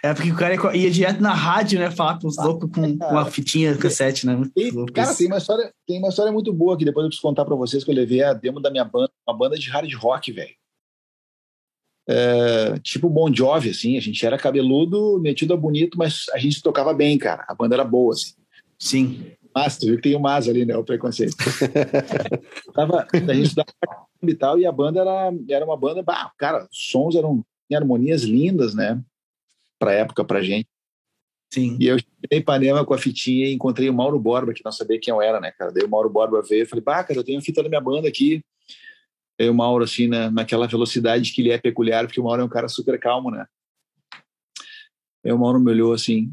É porque o cara ia direto na rádio, né? Falar com os loucos com, com a fitinha cassete, né? Tem, cara, tem uma, história, tem uma história muito boa que depois eu preciso contar para vocês que eu levei a demo da minha banda, uma banda de hard rock, velho. É, tipo Bon Jovi, assim, a gente era cabeludo, metido a bonito, mas a gente tocava bem, cara. A banda era boa, assim. Sim. Mas, tu viu que tem o Mas ali, né? O preconceito. Tava, a gente estudava e tal, e a banda era, era uma banda, bah, cara, sons eram harmonias lindas, né? Pra época, pra gente. Sim. E eu cheguei em Ipanema com a fitinha e encontrei o Mauro Borba, que não sabia quem eu era, né, cara? Daí o Mauro Borba veio e falei, bah, cara, eu tenho a fita da minha banda aqui. Aí o Mauro, assim, na, naquela velocidade que ele é peculiar, porque o Mauro é um cara super calmo, né? Aí o Mauro me olhou assim,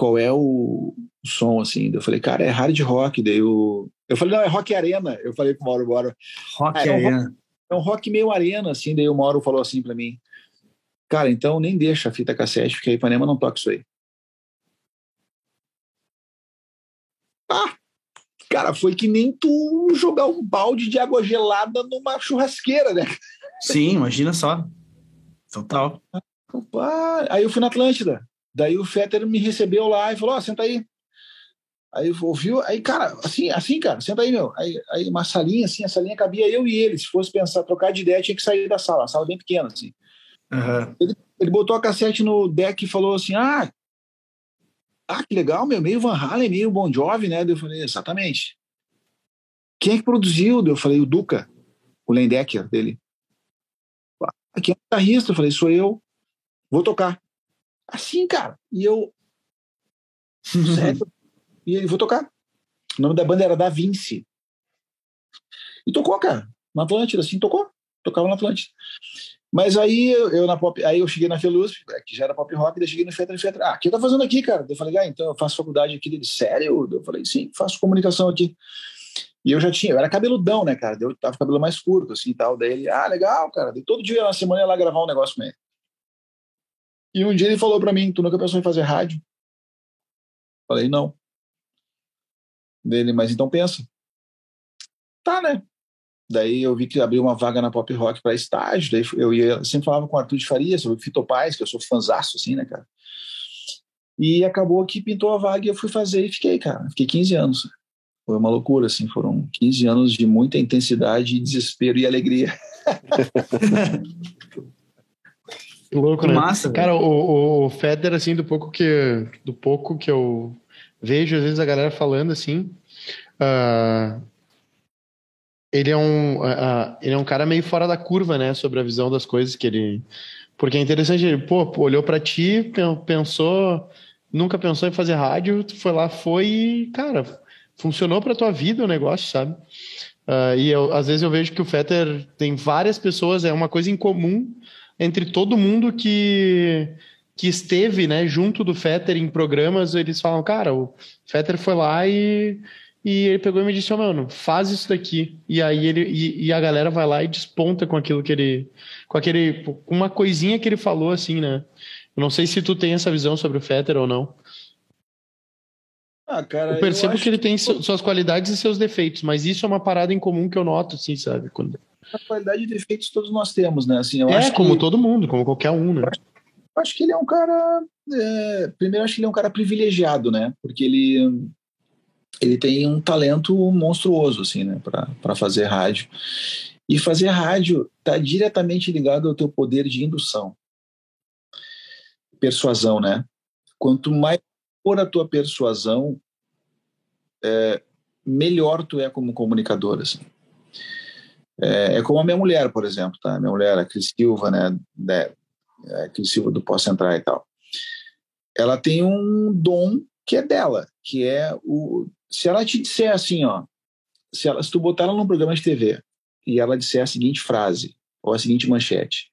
qual é o som, assim? Eu falei, cara, é hard rock. Daí eu, eu falei, não, é rock arena. Eu falei pro Mauro Borba. Rock ah, é arena. Um rock, é um rock meio arena, assim. Daí o Mauro falou assim para mim, cara, então nem deixa a fita cassete, porque a Ipanema não toca isso aí. Ah, cara, foi que nem tu jogar um balde de água gelada numa churrasqueira, né? Sim, imagina só. Total. Aí eu fui na Atlântida. Daí o Fetter me recebeu lá e falou: Ó, oh, senta aí. Aí ouviu, aí, cara, assim, assim, cara, senta aí, meu. Aí, aí uma salinha, assim, a salinha cabia eu e ele. Se fosse pensar, trocar de ideia, tinha que sair da sala, a sala bem pequena, assim. Uhum. Ele, ele botou a cassete no deck e falou assim: Ah, ah, que legal, meu, meio Van Halen, meio Bon Jovi, né? Eu falei, exatamente. Quem é que produziu? Eu falei, o Duca, o Lendecker dele. Ah, quem é o guitarrista? Eu falei, sou eu. Vou tocar. Assim, cara. E eu. Sério? e ele, vou tocar. O nome da banda era Da Vinci. E tocou, cara. Na Atlântida, assim, tocou. Tocava na Atlântida. Mas aí eu, eu, na pop, aí eu cheguei na Feluz, que já era pop rock, daí cheguei no Fetra Fetra. Ah, o que eu tô fazendo aqui, cara? Eu falei, ah, então eu faço faculdade aqui dele, sério? Eu falei, sim, faço comunicação aqui. E eu já tinha, eu era cabeludão, né, cara? Eu tava com cabelo mais curto, assim tal. Daí ele, ah, legal, cara. Daí todo dia na semana ia lá gravar um negócio com ele. E um dia ele falou para mim, tu nunca pensou em fazer rádio? Falei, não. Dele, mas então pensa. Tá, né? Daí eu vi que abriu uma vaga na Pop Rock para estágio. Daí eu ia, sempre falava com o Arthur de Faria sobre Fito Paz, que eu sou fãzaço, assim, né, cara? E acabou que pintou a vaga e eu fui fazer e fiquei, cara. Fiquei 15 anos. Foi uma loucura, assim. Foram 15 anos de muita intensidade, desespero e alegria. que louco, né? Massa, cara, o, o Feder, assim, do pouco que do pouco que eu vejo, às vezes, a galera falando, assim, uh, ele é um uh, ele é um cara meio fora da curva, né, sobre a visão das coisas que ele porque é interessante, ele, pô, olhou para ti, pensou, nunca pensou em fazer rádio, tu foi lá, foi e, cara, funcionou para tua vida o negócio, sabe? Uh, e eu, às vezes eu vejo que o Fetter tem várias pessoas, é uma coisa em comum entre todo mundo que que esteve, né, junto do Fetter em programas, eles falam, cara, o Fetter foi lá e e ele pegou e me disse, oh, mano, faz isso daqui. E aí ele e, e, a galera vai lá e desponta com aquilo que ele. Com aquele. Com uma coisinha que ele falou, assim, né? Eu não sei se tu tem essa visão sobre o Fetter ou não. Ah, cara, eu percebo eu que ele que... tem suas qualidades e seus defeitos, mas isso é uma parada em comum que eu noto, assim, sabe? Quando... A qualidade e defeitos todos nós temos, né? Assim, eu é, acho como que... todo mundo, como qualquer um, né? Eu acho, eu acho que ele é um cara. É... Primeiro, acho que ele é um cara privilegiado, né? Porque ele, ele tem um talento monstruoso, assim, né? Para fazer rádio. E fazer rádio está diretamente ligado ao teu poder de indução, persuasão, né? Quanto mais por a tua persuasão, é, melhor tu é como comunicador, assim. É, é, como a minha mulher, por exemplo, tá? Minha mulher, a Cris Silva, né? né a Cris Silva do Posso Entrar e tal. Ela tem um dom que é dela, que é o... Se ela te disser assim, ó, se, ela, se tu botar ela num programa de TV e ela disser a seguinte frase, ou a seguinte manchete.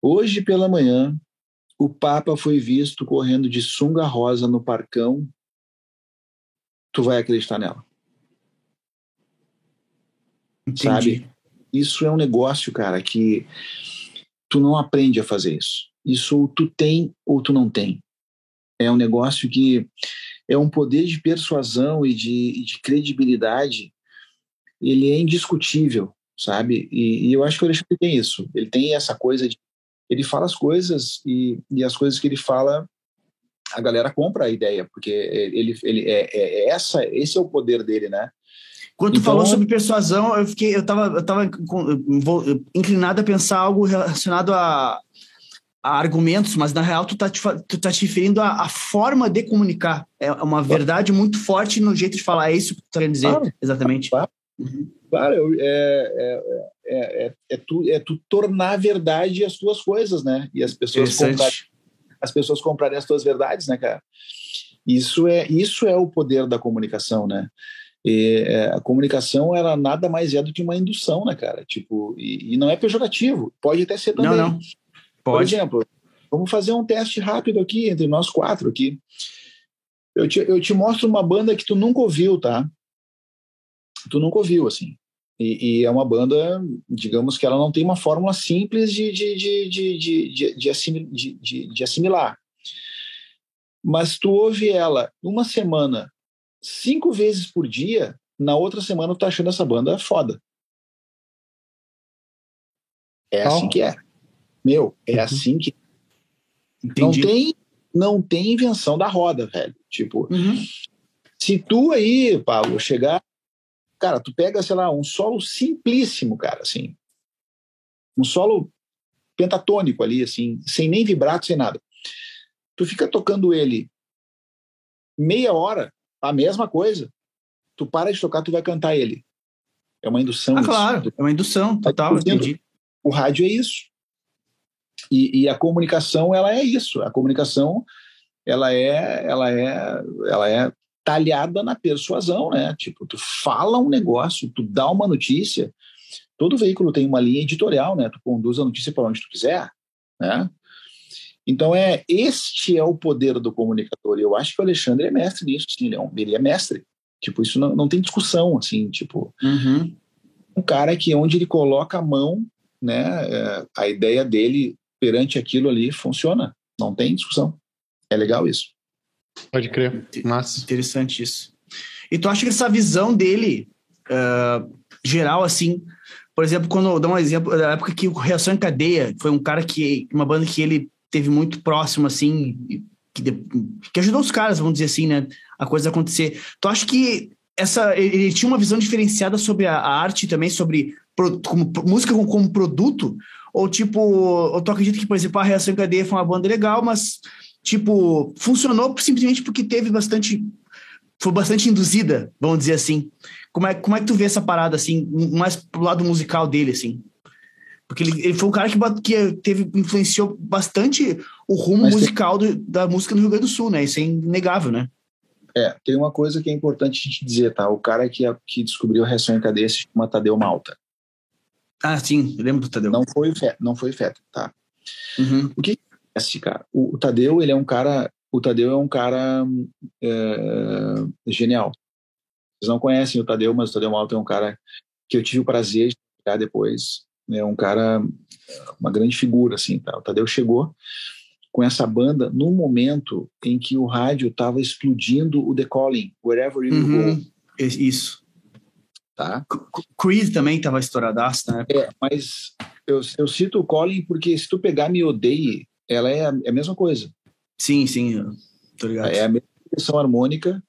Hoje pela manhã, o Papa foi visto correndo de sunga rosa no parcão, tu vai acreditar nela. Entendi. Sabe? Isso é um negócio, cara, que tu não aprende a fazer isso. Isso tu tem ou tu não tem. É um negócio que é um poder de persuasão e de, de credibilidade. Ele é indiscutível, sabe? E, e eu acho que o Alexandre tem isso. Ele tem essa coisa de ele fala as coisas e, e as coisas que ele fala a galera compra a ideia, porque ele, ele é, é, é essa, esse é o poder dele, né? Quando então, tu falou sobre persuasão, eu fiquei, eu tava, eu tava inclinado a pensar algo relacionado a, a argumentos, mas na real tu tá te, tu tá te referindo à, à forma de comunicar. É uma verdade muito forte no jeito de falar. É isso que tu tá querendo dizer, claro, exatamente. Claro, claro é, é, é, é, é, tu, é tu tornar verdade as tuas coisas, né? E as pessoas comprarem, as pessoas comprarem as tuas verdades, né, cara? Isso é isso é o poder da comunicação, né? E, é, a comunicação ela nada mais é do que uma indução, né, cara? Tipo, e, e não é pejorativo. Pode até ser também. Não, não. Pode. Por exemplo, vamos fazer um teste rápido aqui entre nós quatro aqui. Eu te, eu te mostro uma banda que tu nunca ouviu, tá? Tu nunca ouviu, assim. E, e, é uma banda, digamos que ela não tem uma fórmula simples de, de, de, de, de, de, assimilar, de, de assimilar. Mas tu ouve ela uma semana, cinco vezes por dia, na outra semana tu tá achando essa banda foda. É assim que é. Meu, é uhum. assim que. Entendi. Não tem, não tem invenção da roda, velho. Tipo, uhum. se tu aí, Pablo, chegar Cara, tu pega, sei lá, um solo simplíssimo, cara, assim. Um solo pentatônico ali, assim, sem nem vibrato, sem nada. Tu fica tocando ele meia hora, a mesma coisa. Tu para de tocar, tu vai cantar ele. É uma indução. Ah, claro, é uma indução, total, entendi. O rádio é isso. E, e, a comunicação, ela é isso. A comunicação, ela é, ela é, ela é talhada na persuasão, né? Tipo, tu fala um negócio, tu dá uma notícia, todo veículo tem uma linha editorial, né? Tu conduz a notícia para onde tu quiser, né? Então é este é o poder do comunicador. E eu acho que o Alexandre é mestre nisso, sim, ele é, um, ele é mestre. Tipo, isso não, não tem discussão, assim, tipo, uhum. um cara que onde ele coloca a mão, né? É, a ideia dele perante aquilo ali funciona, não tem discussão. É legal isso. Pode crer. Massa. Interessante isso. E tu acha que essa visão dele, uh, geral, assim, por exemplo, quando dá um exemplo, da época que o Reação em Cadeia foi um cara que, uma banda que ele teve muito próximo, assim, que, que ajudou os caras, vamos dizer assim, né, a coisa acontecer. Tu acha que essa, ele tinha uma visão diferenciada sobre a, arte também, sobre pro, como, música como, como, produto? Ou tipo, ou tu acredita que, por exemplo, a Reação Cadeia foi uma banda legal, mas tipo, funcionou simplesmente porque teve bastante. Foi bastante induzida, vamos dizer assim. Como é, como é que tu vê essa parada, assim, mais pro lado musical dele, assim? Porque ele, ele foi um cara que, que teve, influenciou bastante o rumo Mas musical tem... do, da música no Rio Grande do Sul, né? Isso é inegável, né? É, tem uma coisa que é importante te dizer, tá? O cara que, que descobriu a reação em cadeia se chama Tadeu Malta. Ah, sim, eu lembro do Tadeu. Não foi o Feta, não foi o Feta, tá? Uhum. O que conhece, cara. O, o, Tadeu, ele é um cara. O Tadeu é um cara é, genial. Vocês não conhecem o Tadeu, mas o Tadeu Malta é um cara que eu tive o prazer de trabalhar depois. É um cara, uma grande figura, assim, tá? O Tadeu chegou com essa banda no momento em que o rádio estava explodindo o The Calling, Wherever You uhum. Go. Isso. Tá? Creed também estava estouradaço, né? É, mas eu, eu cito o Calling porque se tu pegar Me Odeie, ela é a, é a mesma coisa. Sim, sim, tô ligado. É a mesma intenção harmônica.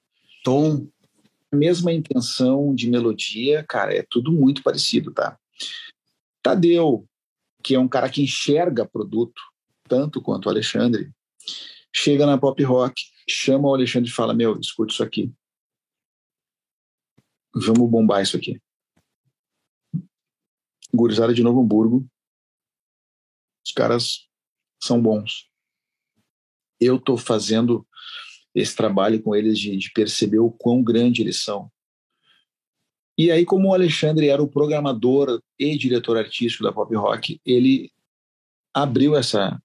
Tom. A mesma intenção de melodia, cara, é tudo muito parecido, tá? Tadeu, que é um cara que enxerga produto, tanto quanto o Alexandre, chega na pop rock, chama o Alexandre e fala: Meu, escuta isso aqui. Vamos bombar isso aqui. Gurizada de Novo Hamburgo. Os caras são bons. Eu estou fazendo esse trabalho com eles de, de perceber o quão grande eles são. E aí, como o Alexandre era o programador e diretor artístico da Pop Rock, ele abriu essa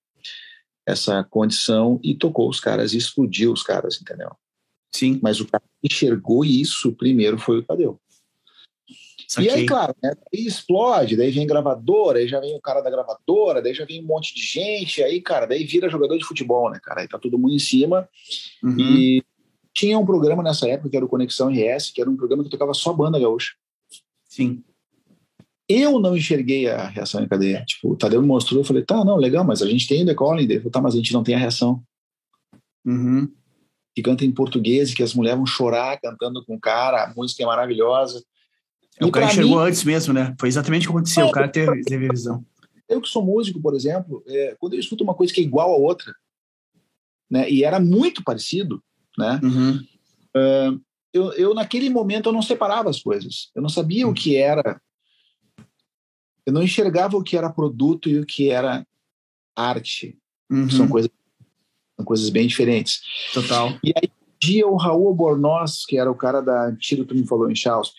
essa condição e tocou os caras, e explodiu os caras, entendeu? Sim. Mas o cara que enxergou isso primeiro foi o Tadeu. E aí, claro, né, aí explode, daí vem gravadora, aí já vem o cara da gravadora, daí já vem um monte de gente, aí, cara, daí vira jogador de futebol, né, cara? Aí tá todo mundo em cima. Uhum. E tinha um programa nessa época que era o Conexão RS, que era um programa que tocava só banda gaúcha. Sim. Eu não enxerguei a reação em cadeia. Tipo, o Tadeu me mostrou, eu falei, tá, não, legal, mas a gente tem o Decolling. Ele falou, tá, mas a gente não tem a reação. Uhum. Que canta em português, que as mulheres vão chorar cantando com o cara, a música é maravilhosa. É, o cara enxergou mim, antes mesmo, né? Foi exatamente o que aconteceu, é, o cara teve, teve visão. Eu que sou músico, por exemplo, é, quando eu escuto uma coisa que é igual a outra, né, e era muito parecido, né, uhum. uh, eu, eu, naquele momento, eu não separava as coisas. Eu não sabia uhum. o que era eu não enxergava o que era produto e o que era arte. Uhum. São, coisas, são coisas bem diferentes. Total. E aí, um dia, o Raul Albornoz, que era o cara da Tiro Tu Me Falou em Chausp,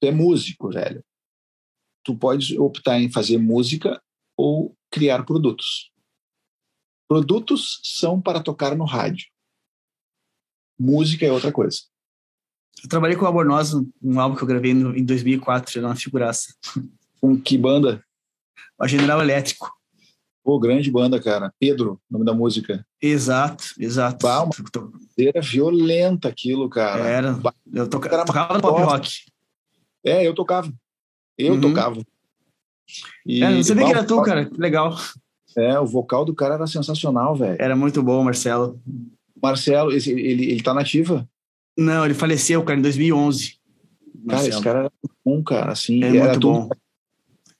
tu é músico, velho. Tu pode optar em fazer música ou criar produtos. Produtos são para tocar no rádio. Música é outra coisa. Eu trabalhei com o Albornoz, um álbum que eu gravei no, em 2004, era uma figuraça. Com que banda? A General Elétrico. Pô, grande banda, cara. Pedro, nome da música. Exato, exato. Bah, era violenta aquilo, cara. Era. Eu toca... era tocava no pop rock. É, eu tocava. Eu uhum. tocava. E, é, não sabia que era tu, cara. Legal. É, o vocal do cara era sensacional, velho. Era muito bom, Marcelo. Marcelo, esse, ele, ele tá nativa? Não, ele faleceu, cara, em 2011. Cara, Marcelo. esse cara era bom, cara, assim. É era muito tudo... bom.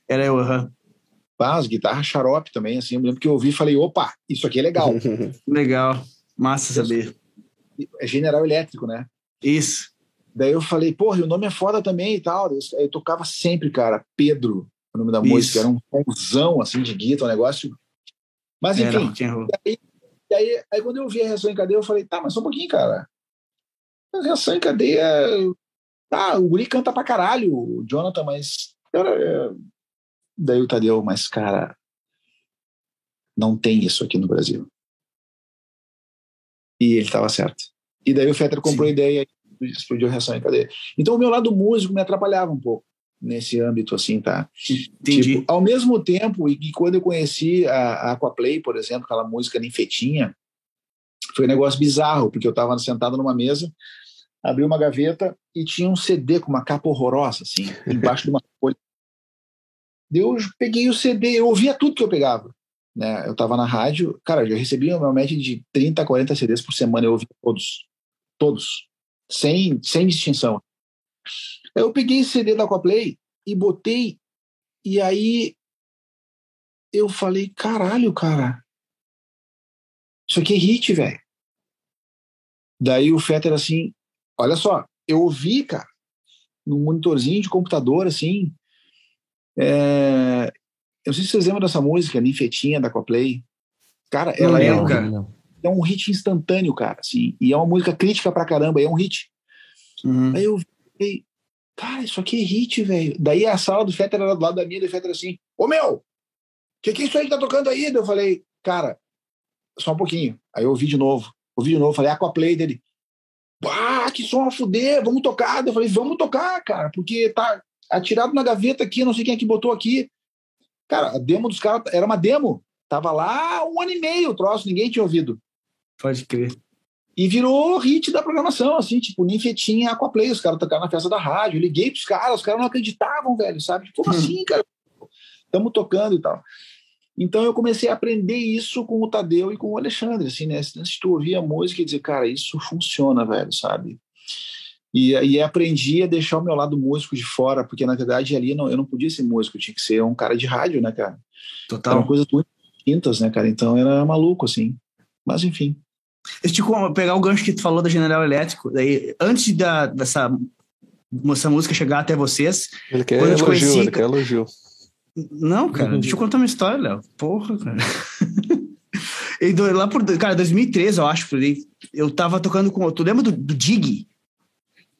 Era eu, aham. Uhum. Ah, as guitarras xarope também, assim. Eu lembro que eu ouvi e falei, opa, isso aqui é legal. legal. Massa saber. É General Elétrico, né? Isso. Daí eu falei, porra, o nome é foda também e tal. Eu, eu tocava sempre, cara, Pedro, o nome da Isso. música. Era um somzão, assim, de guitarra, um negócio. Mas, enfim. Era, aí, aí, aí, quando eu vi a reação em cadeia, eu falei, tá, mas só um pouquinho, cara. A reação em cadeia. Tá, o Guri canta pra caralho, o Jonathan, mas. É, daí o Tadeu, mas, cara, não tem isso aqui no Brasil. E ele estava certo. E daí o Fetter comprou Sim. a ideia e explodiu a reação em cadeia. Então o meu lado músico me atrapalhava um pouco nesse âmbito, assim, tá? Entendi. Tipo, ao mesmo tempo, e, e quando eu conheci a, a Aquaplay, por exemplo, aquela música Ninfetinha, foi um negócio bizarro, porque eu estava sentado numa mesa abri uma gaveta e tinha um CD com uma capa horrorosa, assim, embaixo de uma folha. Eu peguei o CD, eu ouvia tudo que eu pegava. Né? Eu estava na rádio, cara, eu recebia uma média de 30, 40 CDs por semana, eu ouvia todos. Todos. Sem, sem distinção. Eu peguei esse CD da Aquaplay e botei, e aí eu falei, caralho, cara, isso aqui é hit, velho. Daí o Fetter assim, Olha só, eu ouvi, cara, num monitorzinho de computador, assim. É... Eu não sei se vocês lembram dessa música, Ninfetinha, da Coplay. Cara, ela é, um, é um hit instantâneo, cara, assim. E é uma música crítica pra caramba, é um hit. Uhum. Aí eu vi, cara, isso aqui é hit, velho. Daí a sala do Fetter era do lado da minha, do Fetter assim, ô meu, o que, que é isso aí que tá tocando aí? Eu falei, cara, só um pouquinho. Aí eu ouvi de novo. Ouvi de novo, falei, Aquaplay dele. Ah, que som a fuder, vamos tocar. Eu falei, vamos tocar, cara, porque tá atirado na gaveta aqui, não sei quem é que botou aqui. Cara, a demo dos caras era uma demo. Tava lá um ano e meio o troço, ninguém tinha ouvido. Pode crer. E virou hit da programação, assim, tipo, Ninfetinha Aquaplay, os caras tocaram na festa da rádio. Eu liguei pros caras, os caras não acreditavam, velho, sabe? Como hum. assim, cara? Estamos tocando e tal. Então eu comecei a aprender isso com o Tadeu e com o Alexandre, assim, né? Se tu ouvia a música e dizer, cara, isso funciona, velho, sabe? E aí aprendi a deixar o meu lado músico de fora, porque na verdade ali não, eu não podia ser músico, eu tinha que ser um cara de rádio, né, cara? Total. Eram coisas muito distintas, né, cara? Então era maluco, assim. Mas enfim. Deixa eu pegar o gancho que tu falou da General Elétrico. Daí, antes da, dessa essa música chegar até vocês. Ele quer elogio, conheci, ele quer elogio. Não, cara, uhum. deixa eu contar uma história, Léo. Porra, cara. e do, lá por, cara, 2013, eu acho, eu tava tocando com. Tu lembra do, do Dig?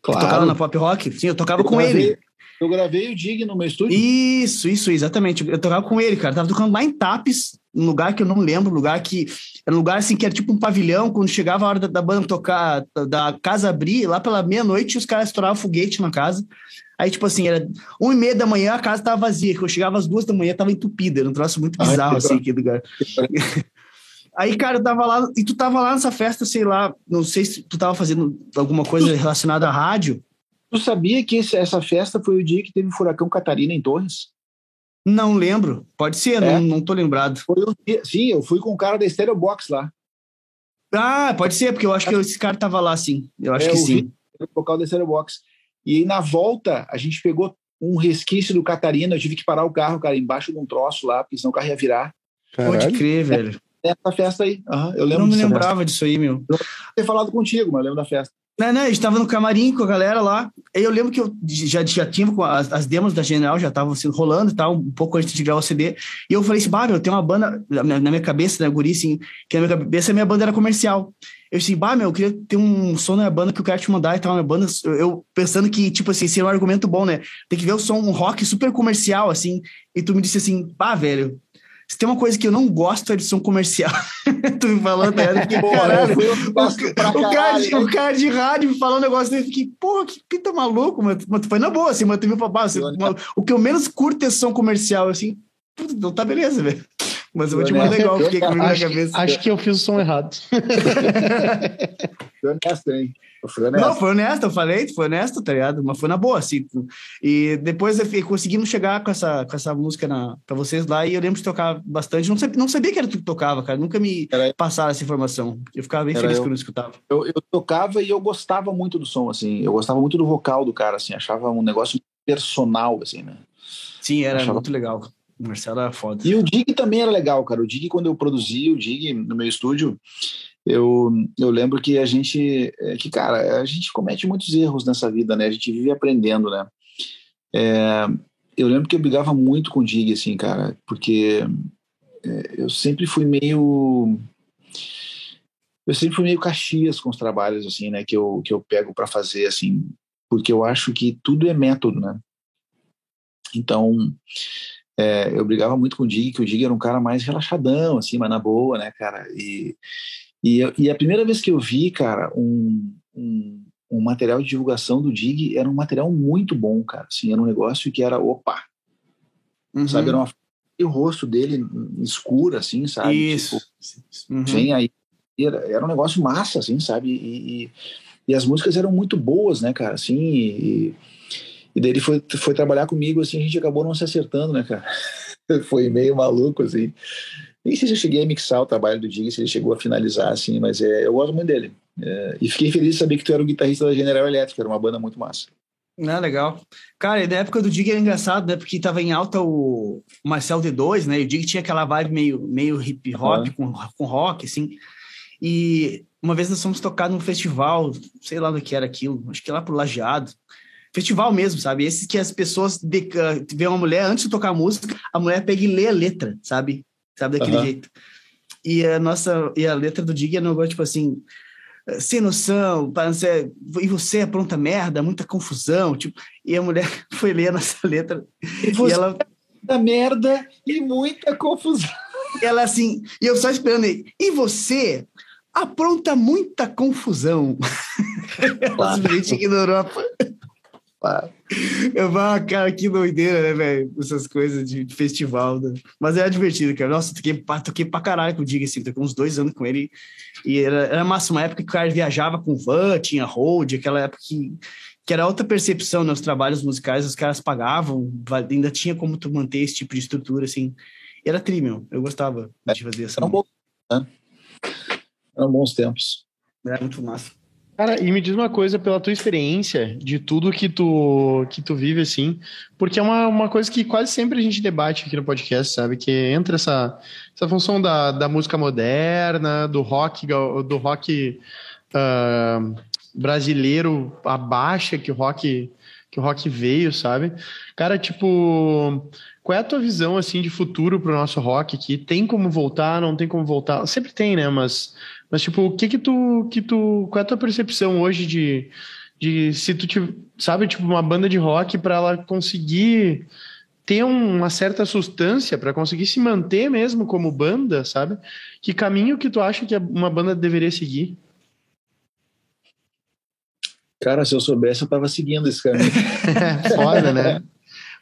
Claro. Que tocava na pop rock? Sim, eu tocava eu com ele. Eu gravei o Dig no meu estúdio. Isso, isso, exatamente. Eu tocava com ele, cara. tava tocando lá em Tapes, um lugar que eu não lembro, um lugar que. Era um lugar assim que era tipo um pavilhão, quando chegava a hora da, da banda tocar, da, casa abrir, lá pela meia-noite, os caras estouravam foguete na casa. Aí, tipo assim, era uma e meia da manhã, a casa tava vazia. Quando eu chegava às duas da manhã, tava entupida. Era um troço muito bizarro, assim, aqui do lugar. Aí, cara, eu tava lá, e tu tava lá nessa festa, sei lá, não sei se tu tava fazendo alguma coisa relacionada à rádio. Tu sabia que esse, essa festa foi o dia que teve o furacão Catarina em Torres? Não lembro. Pode ser, é. não, não tô lembrado. Dia, sim, eu fui com o cara da Stereo Box lá. Ah, pode ser, porque eu acho que esse cara tava lá, sim. Eu acho é, que sim. O vocal da Stereo Box. E aí, na volta, a gente pegou um resquício do Catarina, eu tive que parar o carro, cara, embaixo de um troço lá, porque senão o carro ia virar. Caralho. Pode crer, velho. Essa festa aí. Uhum, eu lembro eu não me lembrava festa. disso aí, meu. Eu não ter falado contigo, mas eu lembro da festa. Não, não, a gente tava no camarim com a galera lá. Aí eu lembro que eu já, já tinha as, as demos da General, já estavam assim, rolando e tal, um pouco antes de gravar o CD. E eu falei assim, bah, eu tenho uma banda na, na minha cabeça, né, guri, assim, que na minha cabeça a minha banda era comercial. Eu disse, bah, meu, eu queria ter um som na minha banda que eu quero te mandar e tal. Minha banda, eu pensando que, tipo assim, seria um argumento bom, né? Tem que ver o som, um rock super comercial, assim. E tu me disse assim, bah, velho, tem uma coisa que eu não gosto é de som comercial. tu me falando? Que, caralho, o, o, cara de, o cara de rádio me falou um negócio dele, eu fiquei, porra, que pinta maluco, mano. Mas foi na boa, assim, mas tu me falou, assim, o que eu menos curto é som comercial, assim, não tá beleza, velho. Mas eu vou te mandar igual, fiquei comigo na cabeça. Acho que eu fiz o som errado. Foi honesto, hein? Foi honesto. Não, foi honesto, eu falei, foi honesto, tá ligado? Mas foi na boa, assim. E depois conseguimos chegar com essa, com essa música na, pra vocês lá e eu lembro de tocar bastante. Não sabia, não sabia que era tu que tocava, cara. Nunca me era... passaram essa informação. Eu ficava bem era feliz eu. quando eu escutava. Eu, eu tocava e eu gostava muito do som, assim. Eu gostava muito do vocal do cara, assim. Achava um negócio personal, assim, né? Sim, era Achava... muito legal. O Marcelo era foda. E o Dig também era legal, cara. O Dig, quando eu produzi o Dig no meu estúdio, eu, eu lembro que a gente, é, que cara, a gente comete muitos erros nessa vida, né? A gente vive aprendendo, né? É, eu lembro que eu brigava muito com o Dig, assim, cara, porque é, eu sempre fui meio eu sempre fui meio caxias com os trabalhos assim, né, que eu que eu pego para fazer assim, porque eu acho que tudo é método, né? Então, é, eu brigava muito com o Dig, que o Dig era um cara mais relaxadão, assim, mas na boa, né, cara? E, e, e a primeira vez que eu vi, cara, um, um, um, material de divulgação do Dig era um material muito bom, cara. Assim, era um negócio que era, opa, uhum. sabe? Era uma e o rosto dele escuro, assim, sabe? Isso. Tipo, uhum. Vem aí. Era, era um negócio massa, assim, sabe? E, e, e, as músicas eram muito boas, né, cara? Assim, e, e daí ele foi, foi trabalhar comigo, assim, a gente acabou não se acertando, né, cara? foi meio maluco, assim. Nem sei se eu cheguei a mixar o trabalho do Diga, se ele chegou a finalizar, assim, mas é, eu gosto muito dele. É, e fiquei feliz de saber que tu era o guitarrista da General Electric, era uma banda muito massa. Ah, legal. Cara, e na época do Dig era engraçado, né? Porque tava em alta o Marcel D2, né? E o Dig tinha aquela vibe meio, meio hip hop, com, com rock, assim. E uma vez nós fomos tocar num festival, sei lá do que era aquilo, acho que lá pro Lajeado festival mesmo, sabe? Esse que as pessoas de, uh, vê uma mulher antes de tocar a música, a mulher pega e lê a letra, sabe? Sabe daquele uhum. jeito. E a nossa e a letra do Dig é um negócio tipo assim, sem noção, ser, e você é pronta merda, muita confusão, tipo, e a mulher foi ler a nossa letra e, e ela da merda e muita confusão. E ela assim, e eu só esperando aí, e você apronta muita confusão. Claro. Ignorou a Eu vou, cara, que doideira, né, velho? Essas coisas de festival. Né? Mas era divertido, cara. Nossa, toquei, toquei pra caralho com o Diga, assim. Toquei uns dois anos com ele. E era, era massa, uma época que o cara viajava com van, tinha hold, aquela época que, que era outra percepção nos trabalhos musicais, os caras pagavam, ainda tinha como tu manter esse tipo de estrutura, assim. E era tri, meu. Eu gostava de fazer essa. Era um bom, né? Eram bons tempos. Era muito massa. Cara, e me diz uma coisa pela tua experiência de tudo que tu, que tu vive, assim, porque é uma, uma coisa que quase sempre a gente debate aqui no podcast, sabe? Que entra essa, essa função da, da música moderna, do rock, do rock uh, brasileiro abaixa que o rock que o rock veio, sabe? Cara, tipo, qual é a tua visão assim de futuro pro nosso rock aqui? Tem como voltar, não tem como voltar? Sempre tem, né? Mas mas, tipo, o que que tu, que tu, qual é a tua percepção hoje de, de se tu, te, sabe, tipo, uma banda de rock para ela conseguir ter uma certa substância, para conseguir se manter mesmo como banda, sabe? Que caminho que tu acha que uma banda deveria seguir? Cara, se eu soubesse, eu tava seguindo esse caminho. Foda, né?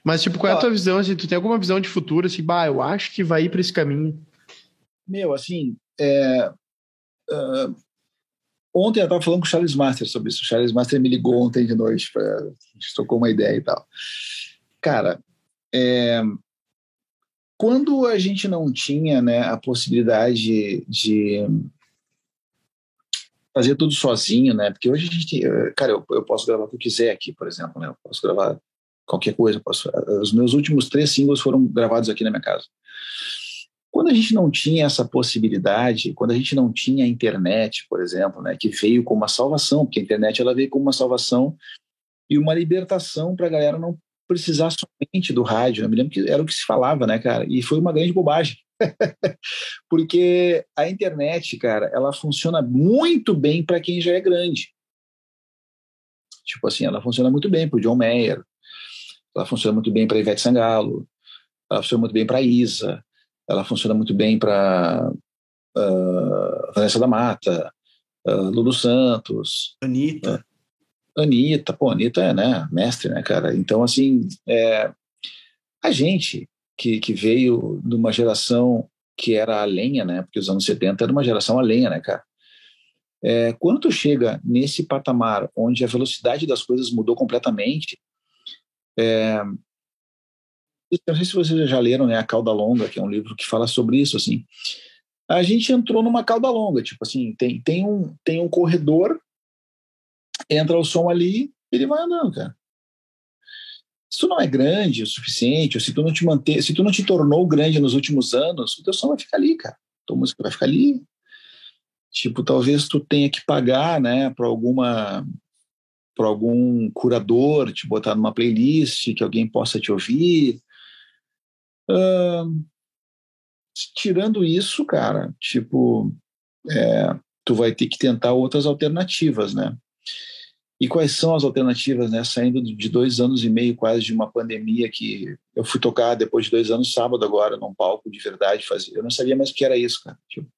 Mas, tipo, qual é a tua visão? Assim, tu tem alguma visão de futuro? Assim, bah, eu acho que vai ir para esse caminho. Meu, assim, é, Uh, ontem eu estava falando com o Charles Master sobre isso. O Charles Master me ligou ontem de noite, pra, a gente trocou uma ideia e tal. Cara, é, quando a gente não tinha né, a possibilidade de fazer tudo sozinho, né? Porque hoje a gente, cara, eu, eu posso gravar o que eu quiser aqui, por exemplo, né? Eu posso gravar qualquer coisa. Posso, os meus últimos três singles foram gravados aqui na minha casa. Quando a gente não tinha essa possibilidade, quando a gente não tinha a internet, por exemplo, né, que veio como uma salvação, porque a internet ela veio como uma salvação e uma libertação para a galera não precisar somente do rádio. Eu me lembro que era o que se falava, né, cara? E foi uma grande bobagem. porque a internet, cara, ela funciona muito bem para quem já é grande. Tipo assim, ela funciona muito bem para o John Mayer, ela funciona muito bem para Ivete Sangalo, ela funciona muito bem para Isa, ela funciona muito bem para uh, ah, Vanessa da Mata, uh, Lulu Santos. Anitta. Uh, Anitta, pô, Anitta é, né, mestre, né, cara? Então, assim, é, a gente que, que veio de uma geração que era a lenha, né, porque os anos 70 era uma geração a lenha, né, cara? É, quando tu chega nesse patamar onde a velocidade das coisas mudou completamente, é, não sei se vocês já leram né, A Cauda Longa, que é um livro que fala sobre isso, assim. A gente entrou numa cauda longa, tipo assim, tem, tem, um, tem um corredor, entra o som ali, ele vai andando, cara. Se tu não é grande o suficiente, ou se tu não te manter, se tu não te tornou grande nos últimos anos, o teu som vai ficar ali, cara. Tua música vai ficar ali. Tipo, talvez tu tenha que pagar, né, para alguma para algum curador te botar numa playlist que alguém possa te ouvir tirando isso, cara, tipo, é, tu vai ter que tentar outras alternativas, né? E quais são as alternativas, né? Saindo de dois anos e meio quase de uma pandemia que eu fui tocar depois de dois anos sábado agora num palco de verdade fazer. Eu não sabia mais o que era isso, cara. Tipo,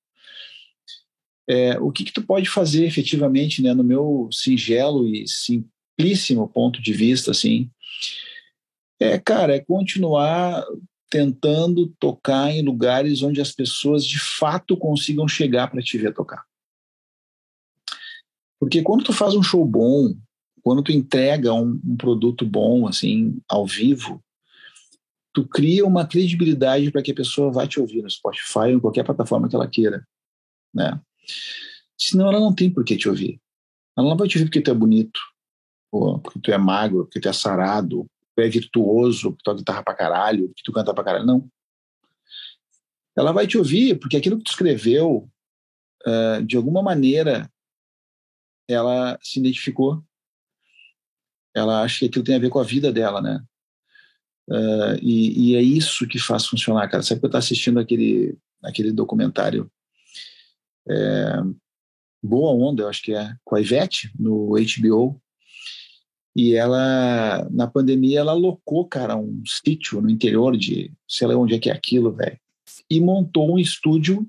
é, o que que tu pode fazer efetivamente, né? No meu singelo e simplíssimo ponto de vista, assim, é, cara, é continuar tentando tocar em lugares onde as pessoas de fato consigam chegar para te ver tocar. Porque quando tu faz um show bom, quando tu entrega um, um produto bom, assim, ao vivo, tu cria uma credibilidade para que a pessoa vá te ouvir no Spotify ou em qualquer plataforma que ela queira, né? Senão ela não tem por que te ouvir. Ela não vai te ouvir porque tu é bonito, ou porque tu é magro, porque tu é sarado, é virtuoso, que tu guitarra pra caralho, que tu canta pra caralho. Não. Ela vai te ouvir porque aquilo que tu escreveu, uh, de alguma maneira, ela se identificou. Ela acha que aquilo tem a ver com a vida dela, né? Uh, e, e, é isso que faz funcionar, cara. Sempre que eu estou assistindo aquele, aquele documentário é, Boa Onda, eu acho que é, com a Ivete, no HBO, e ela, na pandemia, ela alocou, cara, um sítio no interior de, sei lá onde é que é aquilo, velho. E montou um estúdio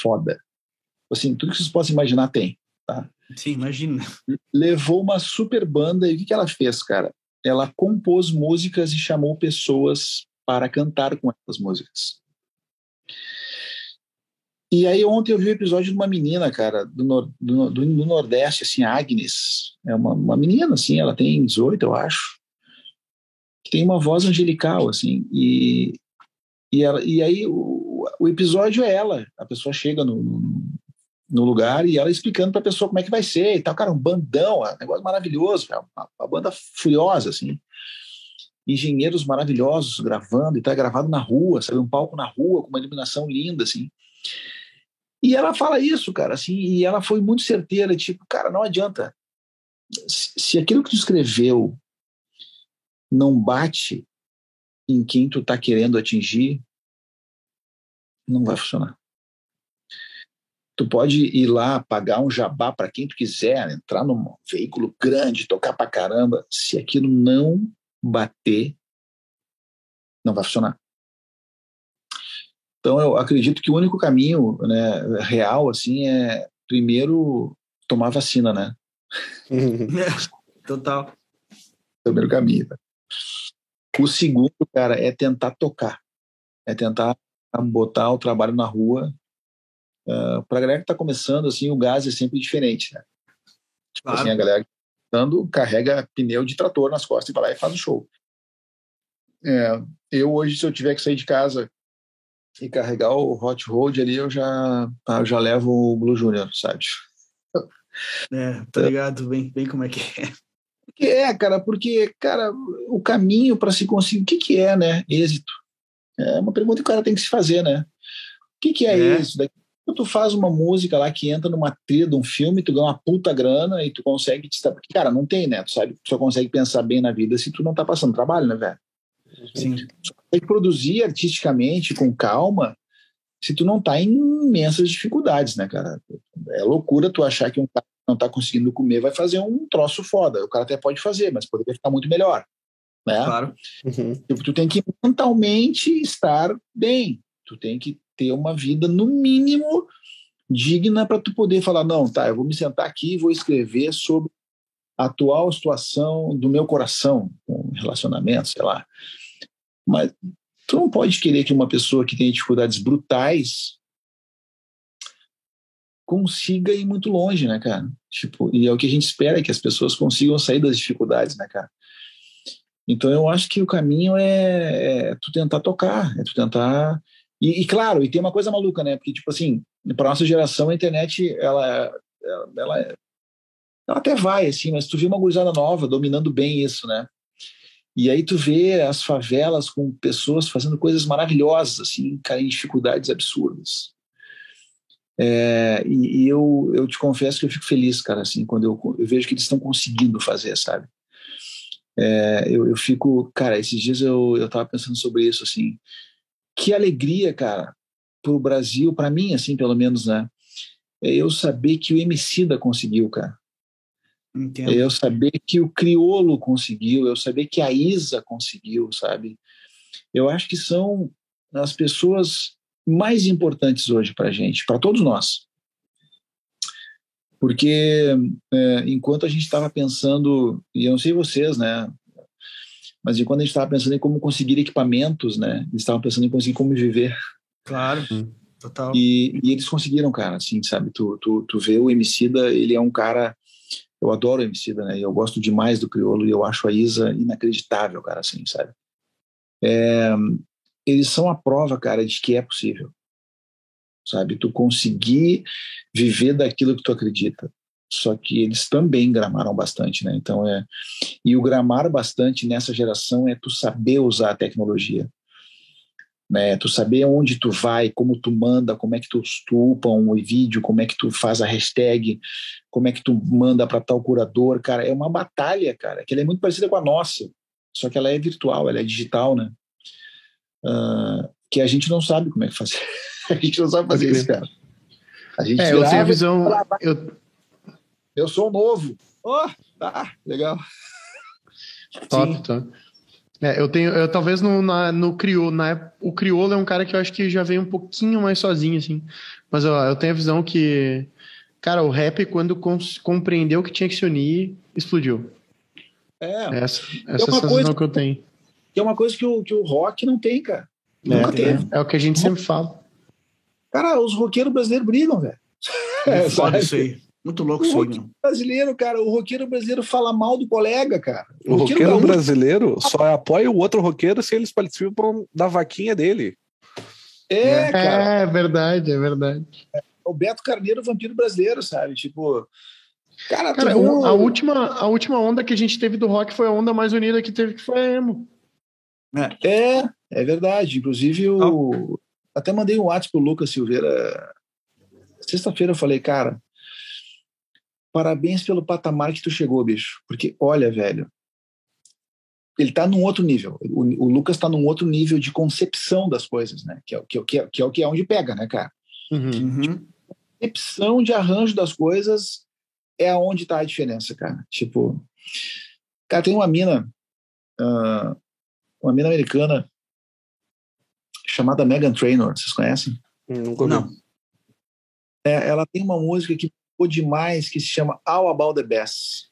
foda. Assim, tudo que vocês possam imaginar tem. tá? Sim, imagina. Levou uma super banda e o que, que ela fez, cara? Ela compôs músicas e chamou pessoas para cantar com essas músicas. E aí ontem eu vi o um episódio de uma menina, cara, do, nor, do, do, Nordeste, assim, Agnes. É uma, uma menina, assim, ela tem 18, eu acho. Que tem uma voz angelical, assim. E, e, ela, e aí o, o episódio é ela. A pessoa chega no, no, lugar e ela explicando para a pessoa como é que vai ser e tal. Cara, um bandão, um negócio maravilhoso, uma, uma banda furiosa, assim engenheiros maravilhosos gravando, e tá gravado na rua, sabe? Um palco na rua, com uma iluminação linda, assim. E ela fala isso, cara, assim, e ela foi muito certeira, tipo, cara, não adianta. Se aquilo que tu escreveu não bate em quem tu tá querendo atingir, não vai funcionar. Tu pode ir lá pagar um jabá para quem tu quiser, entrar num veículo grande, tocar pra caramba. Se aquilo não bater, não vai funcionar. Então, eu acredito que o único caminho né, real, assim, é primeiro tomar vacina, né? Total. Primeiro caminho. O segundo, cara, é tentar tocar. É tentar botar o trabalho na rua. Uh, para a galera que está começando, assim, o gás é sempre diferente, né? Tipo claro. assim, a galera que tá carrega pneu de trator nas costas e vai lá e faz o show. É, eu hoje, se eu tiver que sair de casa e carregar o Hot Road ali, eu já, tá, eu já levo o Blue Junior, sabe? É, tá ligado bem, bem como é que é. É, cara, porque, cara, o caminho para se conseguir, o que, que é, né? Êxito. É uma pergunta que o cara tem que se fazer, né? O que, que é, é. êxito? Daqui tu faz uma música lá que entra numa trilha de um filme, tu ganha uma puta grana e tu consegue te Porque, cara, não tem, né? Tu sabe, tu só consegue pensar bem na vida se tu não tá passando trabalho, né, velho? Sim. Tu consegue produzir artisticamente, com calma, se tu não tá em imensas dificuldades, né, cara? É loucura tu achar que um cara que não tá conseguindo comer vai fazer um troço foda. O cara até pode fazer, mas poderia ficar muito melhor. Né? Claro. Uhum. Tipo, tu tem que mentalmente estar bem. Tu tem que ter uma vida, no mínimo, digna para tu poder falar, não, tá, eu vou me sentar aqui e vou escrever sobre a atual situação do meu coração, com relacionamento, sei lá. Mas tu não pode querer que uma pessoa que tem dificuldades brutais consiga ir muito longe, né, cara? Tipo, e é o que a gente espera que as pessoas consigam sair das dificuldades, né, cara? Então eu acho que o caminho é, é tu tentar tocar, é tu tentar e, e, claro, e tem uma coisa maluca, né? Porque, tipo assim, para nossa geração, a internet, ela, ela, ela, ela até vai, assim, mas tu vê uma gurizada nova dominando bem isso, né? E aí tu vê as favelas com pessoas fazendo coisas maravilhosas, assim, cara, em dificuldades absurdas. É, e, e eu, eu te confesso que eu fico feliz, cara, assim, quando eu, eu vejo que eles estão conseguindo fazer, sabe? É, eu, eu fico, cara, esses dias eu, eu tava pensando sobre isso, assim, que alegria, cara, para o Brasil, para mim, assim, pelo menos, né? É eu saber que o Emicida conseguiu, cara. Entendo. Eu saber que o Criolo conseguiu, eu saber que a Isa conseguiu, sabe? Eu acho que são as pessoas mais importantes hoje para a gente, para todos nós. Porque é, enquanto a gente estava pensando, e eu não sei vocês, né? Mas de quando a gente estava pensando em como conseguir equipamentos, né? Eles estavam pensando em conseguir como viver. Claro, total. E, e, eles conseguiram, cara, assim, sabe? Tu, tu, tu vê o Emicida, ele é um cara... Eu adoro o Emicida, né? Eu gosto demais do Criolo e eu acho a Isa inacreditável, cara, assim, sabe? É, eles são a prova, cara, de que é possível. Sabe? Tu conseguir viver daquilo que tu acredita só que eles também gramaram bastante, né? Então é e o gramar bastante nessa geração é tu saber usar a tecnologia, né? Tu saber onde tu vai, como tu manda, como é que tu, tu upa um vídeo, como é que tu faz a hashtag, como é que tu manda para tal curador, cara, é uma batalha, cara, que ela é muito parecida com a nossa, só que ela é virtual, ela é digital, né? Uh, que a gente não sabe como é que fazer. a gente não sabe fazer isso, cara. A gente é, eu tenho a visão. Eu, eu sou novo. Oh, tá, legal. Top, top. É, eu tenho, eu talvez no, na, no crioulo, na, o crioulo é um cara que eu acho que já veio um pouquinho mais sozinho, assim. Mas ó, eu tenho a visão que, Cara, o rap, quando compreendeu que tinha que se unir, explodiu. É. Essa, essa é sensação coisa, que eu tenho. Que é uma coisa que o, que o rock não tem, cara. É, Nunca teve. É, é o que a gente sempre fala. Cara, os roqueiros brasileiros brigam, velho. É, foda isso aí. Muito louco isso aí, brasileiro, cara, o roqueiro brasileiro fala mal do colega, cara. O, o roqueiro, roqueiro brasileiro só apoia o outro roqueiro se eles participam da vaquinha dele. É, cara. É verdade, é verdade. o Beto Carneiro, vampiro brasileiro, sabe? Tipo, cara, cara viu... a última a última onda que a gente teve do rock foi a onda mais unida que teve que foi a emo. É, é, é verdade. Inclusive o até mandei um WhatsApp pro Lucas Silveira sexta-feira eu falei, cara, parabéns pelo patamar que tu chegou, bicho. Porque, olha, velho, ele tá num outro nível. O, o Lucas tá num outro nível de concepção das coisas, né? Que é, que, é, que, é, que é o que é onde pega, né, cara? Uhum. uhum. Concepção de arranjo das coisas é onde tá a diferença, cara. Tipo, cara, tem uma mina, uh, uma mina americana chamada Megan Trainor, vocês conhecem? Nunca Não. É, ela tem uma música que demais que se chama All About the Best.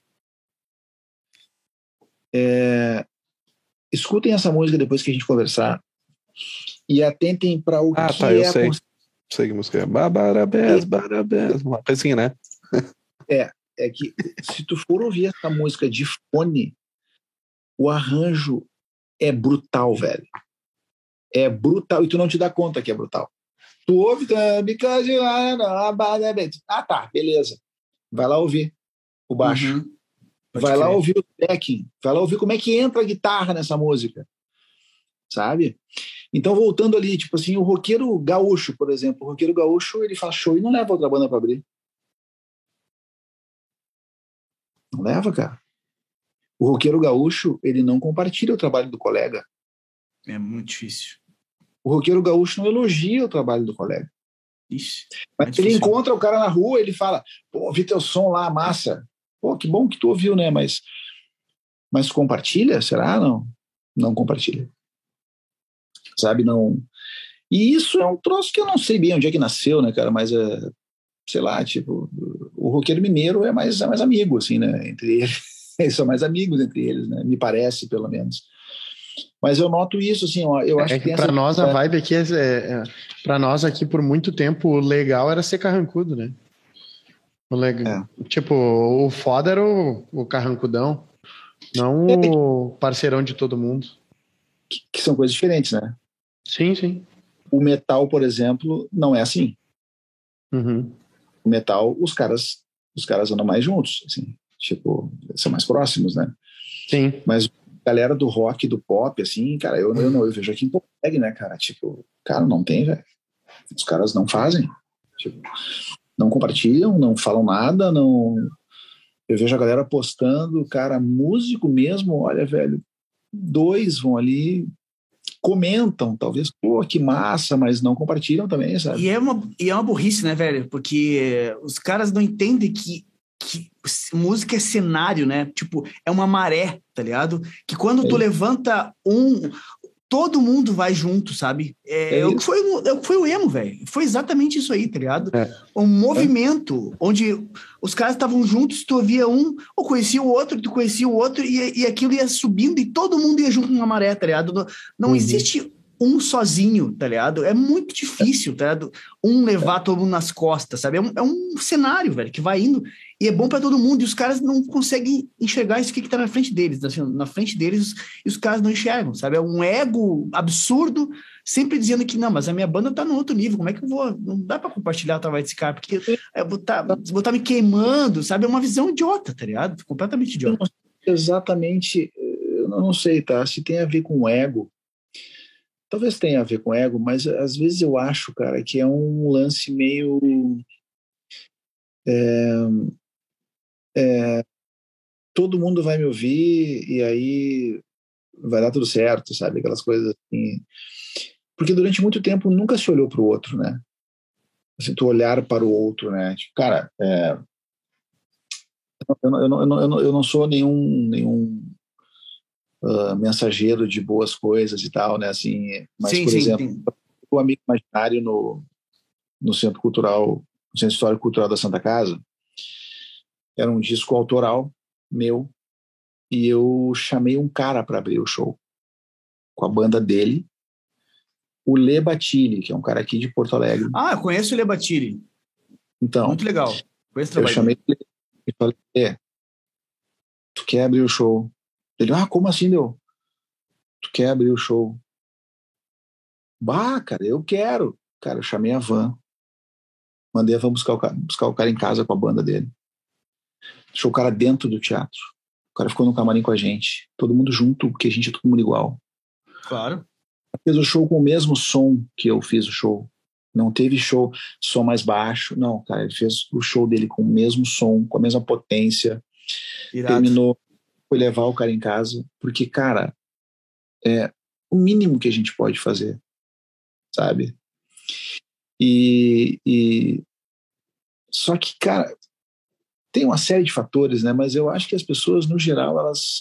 É, escutem essa música depois que a gente conversar e atentem para o ah, que tá, é eu sei. A... sei que música é. Barabés, barabés. Uma coisinha, né? é, é que se tu for ouvir essa música de fone, o arranjo é brutal, velho. É brutal e tu não te dá conta que é brutal. Tu ouve, because you are Ah, tá, beleza. Vai lá ouvir o baixo. Uhum. Vai lá ouvir o backing. Vai lá ouvir como é que entra a guitarra nessa música. Sabe? Então, voltando ali, tipo assim, o roqueiro gaúcho, por exemplo. O roqueiro gaúcho, ele faz show e não leva outra banda para abrir. Não leva, cara. O roqueiro gaúcho, ele não compartilha o trabalho do colega. É muito difícil. O roqueiro gaúcho não elogia o trabalho do colega. Ixi, Mas ele encontra o cara na rua, ele fala: pô, vi teu som lá, massa. Pô, que bom que tu ouviu, né? Mas, mas compartilha? Será? Não. Não compartilha. Sabe? Não. E isso é um troço que eu não sei bem onde é que nasceu, né, cara? Mas é, sei lá, tipo, o roqueiro mineiro é mais, é mais amigo, assim, né? Entre eles. Eles são mais amigos entre eles, né? Me parece, pelo menos. Mas eu noto isso, assim, ó, eu acho é que, que para essa... nós a vibe aqui é, é, é para nós aqui por muito tempo o legal era ser carrancudo, né? O legal, é. tipo, o foda era o, o carrancudão, não é. o parceirão de todo mundo. Que, que, são coisas diferentes, né? Sim, sim. O metal, por exemplo, não é assim. Uhum. O metal, os caras, os caras andam mais juntos, assim, tipo, são mais próximos, né? Sim. Mas galera do rock, do pop, assim, cara, eu, eu, não, eu vejo aqui em Porto Alegre, né, cara? Tipo, cara, não tem, velho. Os caras não fazem. Tipo, não compartilham, não falam nada, não. Eu vejo a galera postando, cara, músico mesmo, olha, velho, dois vão ali, comentam, talvez, pô, que massa, mas não compartilham também, sabe? E é uma, e é uma burrice, né, velho? Porque os caras não entendem que que música é cenário, né? Tipo, é uma maré, tá ligado? Que quando é tu levanta um, todo mundo vai junto, sabe? É, é, é o que foi, é o foi o emo, velho. Foi exatamente isso aí, tá ligado? É. Um movimento onde os caras estavam juntos, tu ouvia um, ou conhecia o outro, tu conhecia o outro, e, e aquilo ia subindo e todo mundo ia junto numa maré, tá ligado? Não, não uhum. existe um sozinho, tá ligado? É muito difícil, tá ligado? Um levar todo mundo nas costas, sabe? É um, é um cenário, velho, que vai indo e é bom para todo mundo. E os caras não conseguem enxergar isso que, que tá na frente deles. Assim, na frente deles, e os caras não enxergam, sabe? É um ego absurdo, sempre dizendo que não, mas a minha banda tá no outro nível. Como é que eu vou? Não dá para compartilhar o trabalho desse cara, porque eu vou estar tá, vou tá me queimando, sabe? É uma visão idiota, tá ligado? Completamente idiota. Exatamente, eu não sei, tá? Se tem a ver com ego Talvez tenha a ver com ego, mas às vezes eu acho, cara, que é um lance meio. É, é, todo mundo vai me ouvir e aí vai dar tudo certo, sabe? Aquelas coisas assim. Porque durante muito tempo nunca se olhou para o outro, né? Assim, tu olhar para o outro, né? Tipo, cara, é, eu, eu, eu, eu, eu não sou nenhum, nenhum uh, mensageiro de boas coisas e tal, né? Assim, mas, sim, por sim, exemplo, sim. o Amigo Imaginário no, no Centro Cultural no Centro Histórico Cultural da Santa Casa. Era um disco autoral meu e eu chamei um cara para abrir o show com a banda dele, o Le Batili, que é um cara aqui de Porto Alegre. Ah, eu conheço o Le Batili. Então, muito legal. Conheço eu chamei ele e falei: é, tu quer abrir o show? Ele, ah, como assim, deu? Tu quer abrir o show? Bah, cara, eu quero. Cara, eu chamei a van. Mandei a van buscar o cara, buscar o cara em casa com a banda dele. Deixou o cara dentro do teatro. O cara ficou no camarim com a gente. Todo mundo junto, porque a gente é todo mundo igual. Claro. Fez o show com o mesmo som que eu fiz o show. Não teve show som mais baixo. Não, cara, ele fez o show dele com o mesmo som, com a mesma potência. Irado. Terminou, foi levar o cara em casa. Porque, cara, é o mínimo que a gente pode fazer, sabe? E, e só que, cara, tem uma série de fatores, né? Mas eu acho que as pessoas, no geral, elas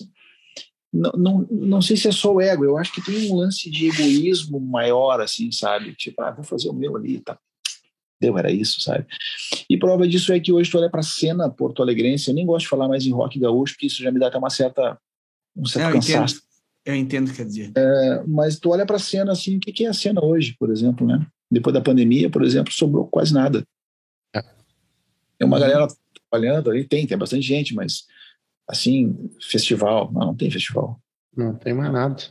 não, não, não sei se é só o ego, eu acho que tem um lance de egoísmo maior, assim, sabe? Tipo, ah, vou fazer o meu ali, tá. Deu, era isso, sabe? E prova disso é que hoje tu olha pra cena porto-alegrense, eu nem gosto de falar mais em rock gaúcho, porque isso já me dá até uma certa, um certo é, cansaço. Entendo. Eu entendo o que quer dizer. É, mas tu olha pra cena assim, o que, que é a cena hoje, por exemplo, né? Depois da pandemia, por exemplo, sobrou quase nada. É. Uma galera trabalhando ali, tem, tem bastante gente, mas assim, festival. Não, não tem festival. Não tem mais nada.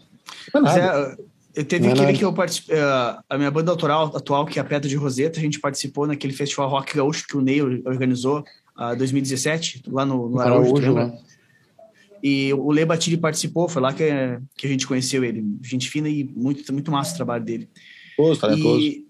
Não nada. É, eu teve não aquele que eu participei, uh, a minha banda autoral atual, que é a Pedra de Roseta, a gente participou naquele festival Rock Gaúcho que o Ney organizou em uh, 2017, lá no, no Araújo, Araújo né? E o Lê Batili participou, foi lá que, que a gente conheceu ele. Gente fina e muito, muito massa o trabalho dele. Pô, talentoso. E,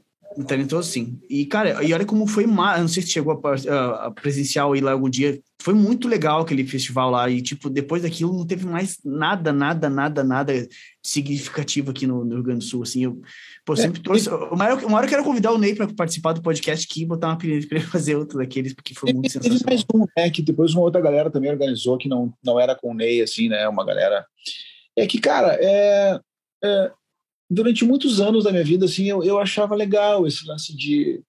Talentoso, sim. E, cara, e olha como foi mal. Não sei se chegou a, a presenciar aí lá algum dia. Foi muito legal aquele festival lá. E, tipo, depois daquilo não teve mais nada, nada, nada, nada significativo aqui no, no Rio Grande do Sul. Assim, eu pô, é, sempre trouxe. Uma hora, uma hora eu quero convidar o Ney para participar do podcast aqui e botar uma pilha para ele fazer outro daqueles, porque foi muito sensacional. Teve mais um, né? Que depois uma outra galera também organizou, que não, não era com o Ney, assim, né? Uma galera. É que, cara, é, é durante muitos anos da minha vida, assim, eu, eu achava legal esse lance de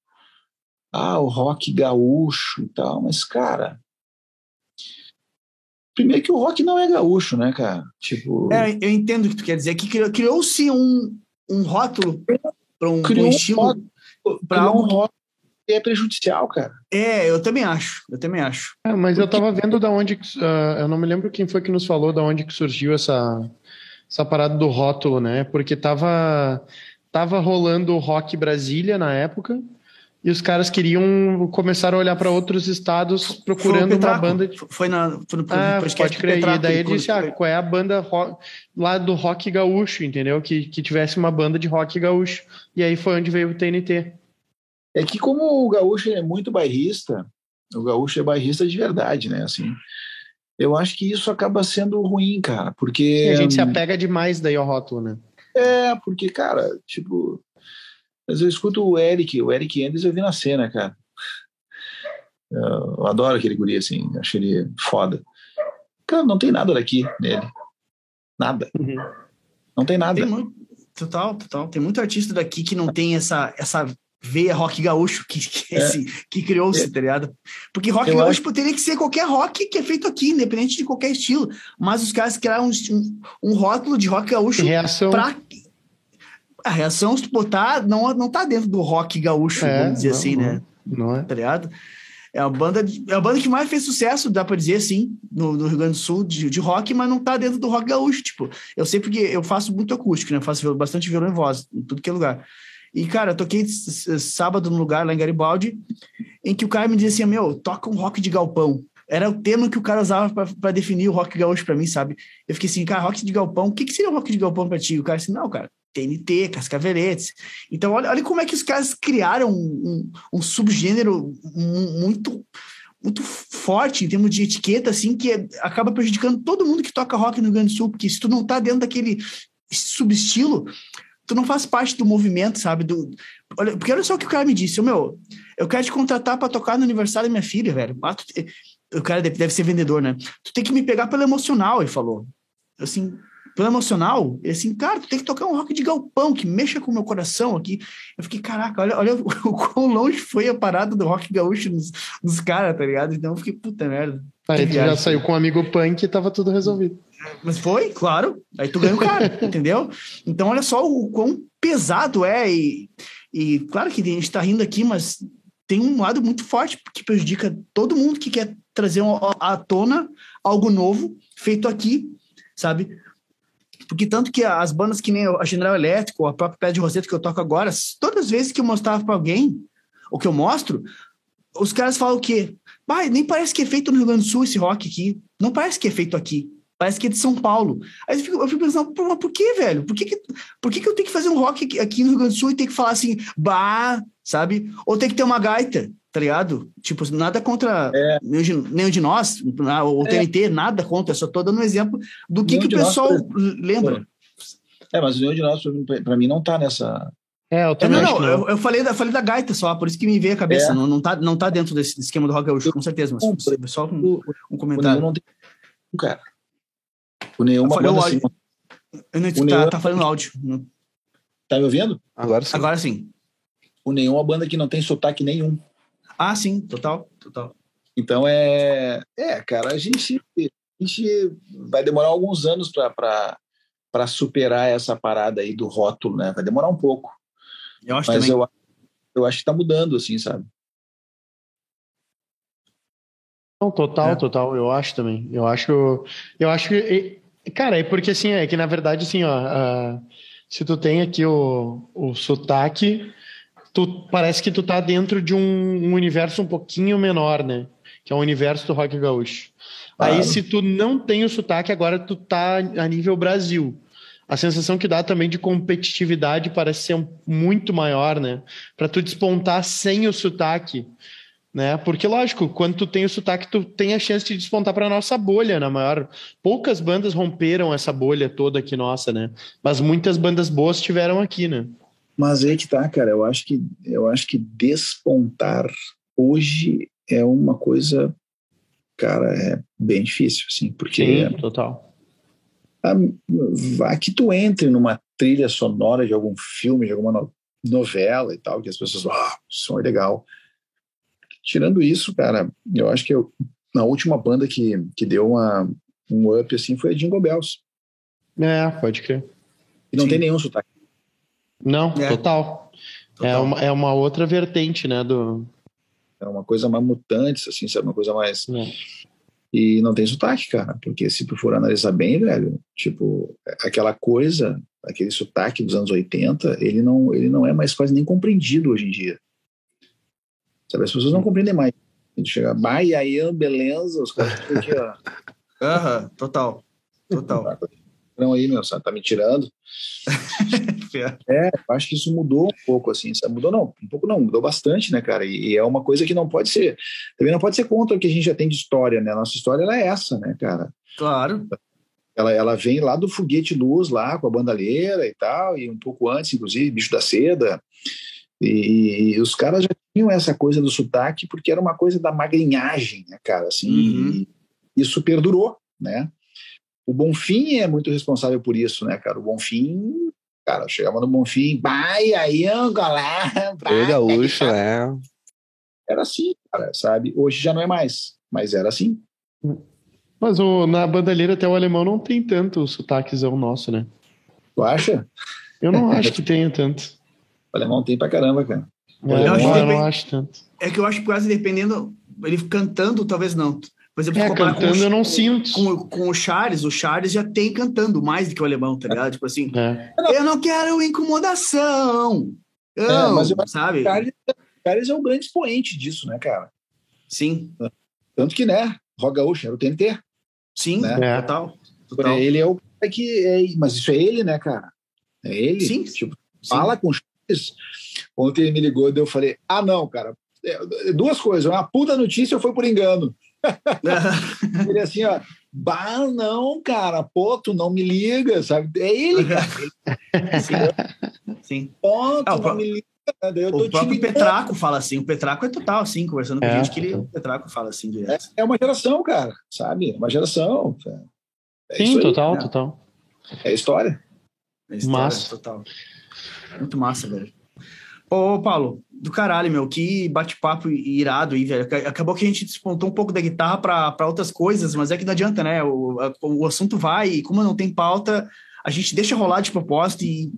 ah, o rock gaúcho e tal, mas, cara, primeiro que o rock não é gaúcho, né, cara? Tipo... É, eu entendo o que tu quer dizer, que criou-se um, um rótulo para um, um estilo... Para um rótulo que é prejudicial, cara. É, eu também acho, eu também acho. É, mas Porque... eu tava vendo da onde, uh, eu não me lembro quem foi que nos falou da onde que surgiu essa essa parada do rótulo, né? Porque tava, tava rolando o Rock Brasília na época e os caras queriam começar a olhar para outros estados procurando uma banda. De... Foi, na, foi no ah, pode crer. Petraco, e daí ele disse: ah, qual é a banda rock, lá do rock gaúcho, entendeu? Que, que tivesse uma banda de rock gaúcho. E aí foi onde veio o TNT. É que, como o gaúcho é muito bairrista, o gaúcho é bairrista de verdade, né? Assim, eu acho que isso acaba sendo ruim, cara, porque. E a gente se apega demais daí ao rótulo, né? É, porque, cara, tipo. Mas eu escuto o Eric, o Eric Enders eu vi na cena, cara. Eu adoro aquele guri, assim, acho ele foda. Cara, não tem nada daqui nele. Nada. Uhum. Não tem nada. Tem muito, total, total. Tem muito artista daqui que não tem essa, essa veia rock gaúcho que, que, é. que criou-se, é. tá ligado? Porque rock eu gaúcho acho... teria que ser qualquer rock que é feito aqui, independente de qualquer estilo. Mas os caras criaram um, um, rótulo de rock gaúcho reação. pra. A reação, se tu botar, não, não tá dentro do rock gaúcho, é, vamos dizer não, assim, né? Não é. Tá ligado? É a banda, é a banda que mais fez sucesso, dá pra dizer assim, no, no Rio Grande do Sul, de, de, rock, mas não tá dentro do rock gaúcho. Tipo, eu sei porque eu faço muito acústico, né? Eu faço bastante violão e voz, em tudo que é lugar. E, cara, eu toquei sábado num lugar lá em Garibaldi, em que o cara me dizia assim: Meu, toca um rock de galpão. Era o termo que o cara usava para definir o rock gaúcho para mim, sabe? Eu fiquei assim, cara, rock de galpão, o que, que seria rock de galpão para ti? O cara assim, não, cara, TNT, Cascaveletes. Então, olha, olha como é que os caras criaram um, um, um subgênero muito muito forte em termos de etiqueta, assim, que é, acaba prejudicando todo mundo que toca rock no Rio Grande do Sul, porque se tu não tá dentro daquele subestilo, tu não faz parte do movimento, sabe? Do, olha, porque olha só o que o cara me disse, meu, eu quero te contratar para tocar no aniversário da minha filha, velho. Ah, tu, o cara deve, deve, ser vendedor, né? Tu tem que me pegar pelo emocional, ele falou. Assim, pelo emocional, e assim, cara, tu tem que tocar um rock de galpão, que mexa com o meu coração aqui. Eu fiquei, caraca, olha, olha o, o quão longe foi a parada do rock gaúcho nos, nos caras, tá ligado? Então eu fiquei, puta merda. Aí tu já saiu com um amigo punk e tava tudo resolvido. Mas foi, claro. Aí tu ganha o cara, entendeu? Então olha só o quão pesado é. E, e claro que a gente tá rindo aqui, mas tem um lado muito forte que prejudica todo mundo que quer trazer à tona algo novo feito aqui, sabe? Porque tanto que as bandas que nem a General Elétrico, a própria Pé de Roseta que eu toco agora, todas as vezes que eu mostrava para alguém, o que eu mostro, os caras falam o quê? Pai, nem parece que é feito no Rio Grande do Sul esse rock aqui. Não parece que é feito aqui. Parece que é de São Paulo. Aí eu fico, eu fico pensando, por, por que, velho? Por que, que, por que, que eu tenho que fazer um rock aqui, aqui no Rio Grande do Sul e ter que falar assim, bah, sabe? Ou tem que ter uma gaita, tá ligado? Tipo, nada contra é. nenhum, de, nenhum de nós, o TNT, é. nada contra, só tô dando um exemplo do que, que o pessoal nós, lembra. É, mas o nenhum de nós, pra mim, não tá nessa. É, eu também é, não, não, eu, eu, falei da, falei da gaita só, por isso que me veio a cabeça. É. Não, não, tá, não tá dentro desse esquema do rock gaúcho, com certeza, mas só um, um comentário. Não tem... Cara, o nenhuma banda assim, eu não, tá, tá falando áudio. Tá me ouvindo? Agora sim. Agora sim. O nenhum é uma banda que não tem sotaque nenhum. Ah, sim, total, total. Então é, é, cara, a gente, a gente vai demorar alguns anos para superar essa parada aí do rótulo, né? Vai demorar um pouco. Eu acho Mas também. eu, eu acho que tá mudando, assim, sabe? Não, total, é. total. Eu acho também. Eu acho, eu acho que, cara, é porque assim é que na verdade assim, ó, uh, se tu tem aqui o, o sotaque, tu parece que tu tá dentro de um, um, universo um pouquinho menor, né? Que é o universo do rock gaúcho. Claro. Aí, se tu não tem o sotaque, agora tu tá a nível Brasil. A sensação que dá também de competitividade parece ser muito maior, né? Para tu despontar sem o sotaque, né? Porque lógico, quando tu tem o sotaque, tu tem a chance de despontar para nossa bolha, na maior. Poucas bandas romperam essa bolha toda aqui nossa, né? Mas muitas bandas boas tiveram aqui, né? Mas aí que tá, cara. Eu acho que, eu acho que despontar hoje é uma coisa, cara, é bem difícil, assim, porque. Sim, total. A, vá que tu entre numa trilha sonora de algum filme, de alguma no, novela e tal, que as pessoas, ah, som é legal. Tirando isso, cara, eu acho que eu, na última banda que, que deu uma, um up assim foi a Jingle Bells. É, pode crer. E não Sim. tem nenhum sotaque. Não, é. total. É total. É, uma, é uma outra vertente, né? Do... É uma coisa mais mutante, assim, sabe? Uma coisa mais. É. E não tem sotaque, cara, porque se tu for analisar bem, velho, tipo, aquela coisa, aquele sotaque dos anos 80, ele não, ele não é mais quase nem compreendido hoje em dia. Sabe? As pessoas não compreendem mais. A gente chega, vai aí, beleza, os caras aqui, ó. Aham, total. Total. Não aí, meu, sabe? Tá me tirando. é, acho que isso mudou um pouco, assim, sabe? Mudou não, um pouco não, mudou bastante, né, cara? E, e, é uma coisa que não pode ser, também não pode ser contra o que a gente já tem de história, né? A nossa história, ela é essa, né, cara? Claro. Ela, ela vem lá do Foguete Luz, lá com a bandalheira e tal, e um pouco antes, inclusive, Bicho da Seda. E, e os caras já tinham essa coisa do sotaque porque era uma coisa da magrinhagem, né, cara? Assim, uhum. isso perdurou, né? O Bonfim é muito responsável por isso, né, cara? O Bonfim, cara, chegava no Bonfim, vai aí, Angola, vai. gaúcho, é. Era assim, cara, sabe? Hoje já não é mais, mas era assim. Mas o, na bandalheira até o alemão não tem tanto sotaquezão nosso, né? Tu acha? Eu não acho que tenha tanto. O alemão tem pra caramba, cara. É, eu, acho eu não acho tanto. É que eu acho que quase dependendo, ele cantando, talvez não. Por exemplo, é, cantando com, eu não sinto. Com, com o Charles, o Charles já tem cantando mais do que o alemão, tá ligado? Tipo assim, é. eu não quero incomodação. É, mas eu sabe? O Charles, Charles é um grande expoente disso, né, cara? Sim. Tanto que, né, Rock Gaúcho era o TNT. Sim, né? é. total, total. Ele é o cara que... É, mas isso é ele, né, cara? É ele. Sim. Tipo, fala com o Ontem ele me ligou e eu falei, ah, não, cara, é, duas coisas. Uma puta notícia foi por engano. ele assim, ó, bah, não, cara, pô, tu não me liga, sabe? É ele, cara. Sim. Sim. Pô, tu é, não me liga. Né? o próprio Petraco fala assim, o Petraco é total assim, conversando com é. gente que ele, o Petraco fala assim direto. É, é uma geração, cara, sabe? É uma geração. É Sim, total, aí, né? total. É história. É história, massa. total. Muito massa, velho. Ô, Paulo, do caralho, meu, que bate-papo irado aí, velho. Acabou que a gente despontou um pouco da guitarra para outras coisas, mas é que não adianta, né? O, o assunto vai e como não tem pauta, a gente deixa rolar de propósito e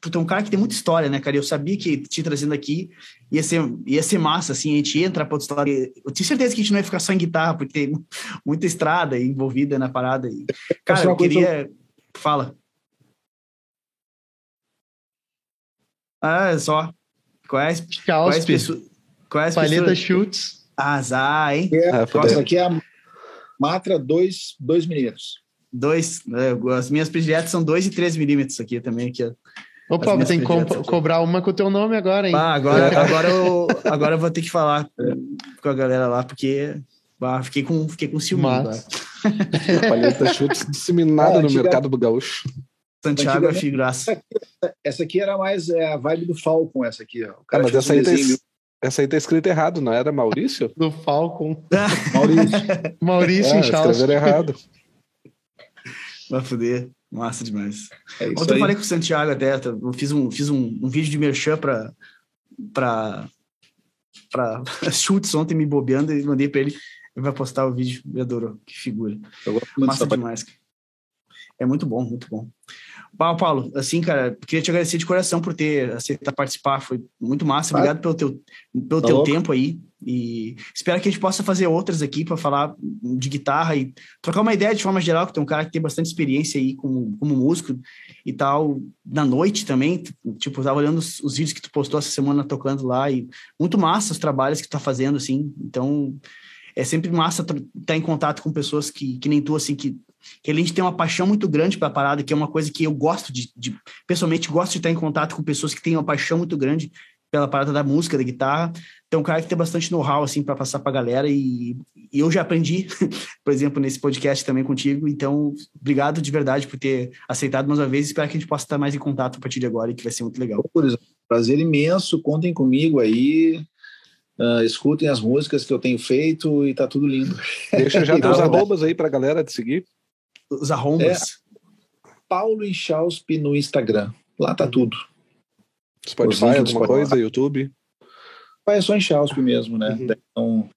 Puta, um cara que tem muita história, né, cara? Eu sabia que te trazendo aqui ia ser, ia ser massa, assim, a gente ia entrar pra outra história. Eu tinha certeza que a gente não ia ficar só em guitarra, porque tem muita estrada envolvida na parada. E, cara, eu queria. Fala. Ah, é só. Quais, quais pessoas. Quais Palheta Schultz. Azar, hein? É, ah, essa aqui é a Matra 2 milímetros. Dois, né? as minhas prediletas são 2 e 3 milímetros aqui também. Aqui, Opa, tem que co cobrar uma com o teu nome agora, hein? Ah, agora, agora, eu, agora eu vou ter que falar com a galera lá, porque ah, fiquei com, fiquei com ciúme. Palheta chutes disseminada no mercado do gaúcho. Santiago é figuraça. Essa aqui era mais é, a vibe do Falcon, essa aqui. Ó. O cara ah, mas essa aí, tá, essa aí tá escrita errado, não era Maurício? Do Falcon. Maurício. Maurício é, escreveram errado. Vai foder. Massa demais. É Ontem eu falei com o Santiago até, eu fiz um, fiz um, um vídeo de merchan para para para chutes ontem me bobeando e mandei para ele. Ele vai postar o vídeo, me adorou. Que figura. Massa demais. É muito bom, muito bom. Paulo, Paulo, assim, cara, queria te agradecer de coração por ter aceitado participar, foi muito massa. Obrigado pelo teu, pelo tá teu tempo aí. E espero que a gente possa fazer outras aqui para falar de guitarra e trocar uma ideia de forma geral, que tem um cara que tem bastante experiência aí como, como músico e tal, na noite também. Tipo, eu tava olhando os, os vídeos que tu postou essa semana tocando lá e muito massa os trabalhos que tu tá fazendo, assim. Então, é sempre massa estar tá em contato com pessoas que, que nem tu, assim, que que a gente tem uma paixão muito grande para a parada, que é uma coisa que eu gosto de, de, pessoalmente gosto de estar em contato com pessoas que têm uma paixão muito grande pela parada da música, da guitarra. Então, um cara que tem bastante know-how assim para passar para a galera e, e, eu já aprendi, por exemplo, nesse podcast também contigo. Então, obrigado de verdade por ter aceitado mais uma vez. Espero que a gente possa estar mais em contato a partir de agora e que vai ser muito legal. Prazer imenso. Contem comigo aí. Uh, escutem as músicas que eu tenho feito e tá tudo lindo. Deixa já teus arrobas aí pra galera te seguir os arrombas. É, Paulo Inchauspe no Instagram. Lá tá tudo. Spotify, alguma Spotify. coisa, YouTube? É só Inchauspe mesmo, né? Uhum. Então,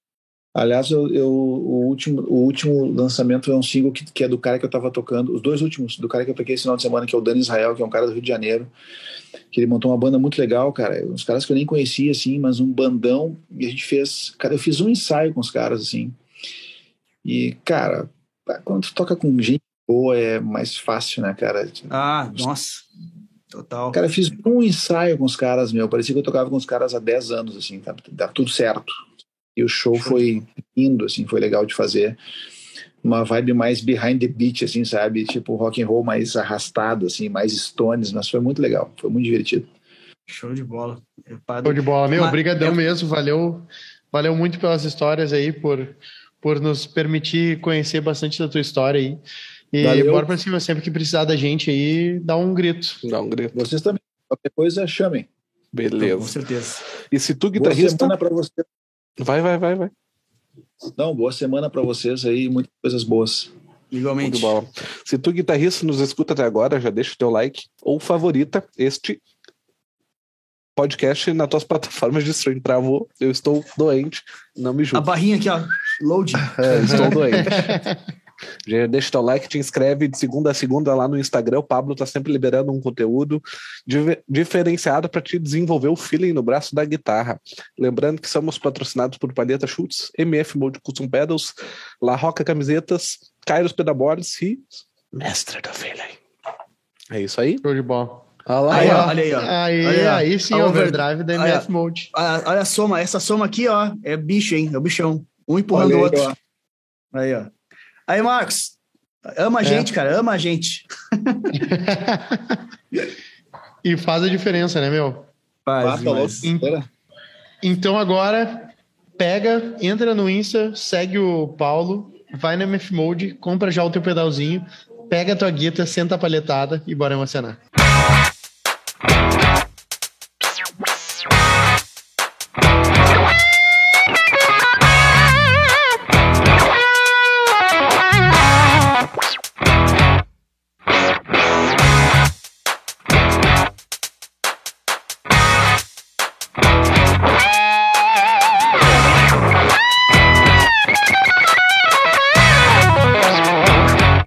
aliás, eu, eu, o, último, o último lançamento é um single que, que é do cara que eu tava tocando, os dois últimos, do cara que eu toquei esse final de semana, que é o Dani Israel, que é um cara do Rio de Janeiro, que ele montou uma banda muito legal, cara. Uns caras que eu nem conhecia, assim, mas um bandão. E a gente fez. Cara, eu fiz um ensaio com os caras, assim. E, cara, quando tu toca com gente boa é mais fácil, né, cara? Ah, nossa. Total. Cara, fiz um ensaio com os caras, meu. Parecia que eu tocava com os caras há 10 anos, assim, tá, tá tudo certo. E o show foi lindo, assim, foi legal de fazer. Uma vibe mais behind the beat, assim, sabe? Tipo rock and roll mais arrastado, assim, mais stones, mas foi muito legal, foi muito divertido. Show de bola. Show de bola, meu, obrigadão eu... mesmo, valeu, valeu muito pelas histórias aí, por por nos permitir conhecer bastante da tua história aí. E Valeu. bora pra cima, sempre que precisar da gente aí, dá um grito. Dá um grito. Vocês também. Qualquer coisa, chamem. Beleza. Então, com certeza. E se tu, guitarrista. Boa semana pra você. Vai, vai, vai, vai. Não, boa semana para vocês aí, muitas coisas boas. Igualmente. Muito bom. Se tu, guitarrista, nos escuta até agora, já deixa o teu like ou favorita este podcast nas tuas plataformas de streaming. Travou, eu estou doente, não me julgue. A barrinha aqui, ó, load. É, estou doente. Já deixa teu like, te inscreve de segunda a segunda lá no Instagram. O Pablo tá sempre liberando um conteúdo diferenciado para te desenvolver o feeling no braço da guitarra. Lembrando que somos patrocinados por Palheta Schultz, MF Mode Custom Pedals, La Roca Camisetas, Kairos Pedalboards e Mestre do Feeling. É isso aí. Show de bola. Olha lá, aí, ó, olha aí, ó. Aí, aí, aí sim, a overdrive da MF Mode. Olha, olha, a soma, essa soma aqui, ó, é bicho, hein? É o bichão. Um empurrando o outro. Aí, ó. Aí, Marcos, ama a é. gente, cara, ama a gente. e faz a diferença, né, meu? Faz. então agora, pega, entra no Insta, segue o Paulo, vai na MF Mode, compra já o teu pedalzinho, pega a tua guita, senta a palhetada e bora emocionar.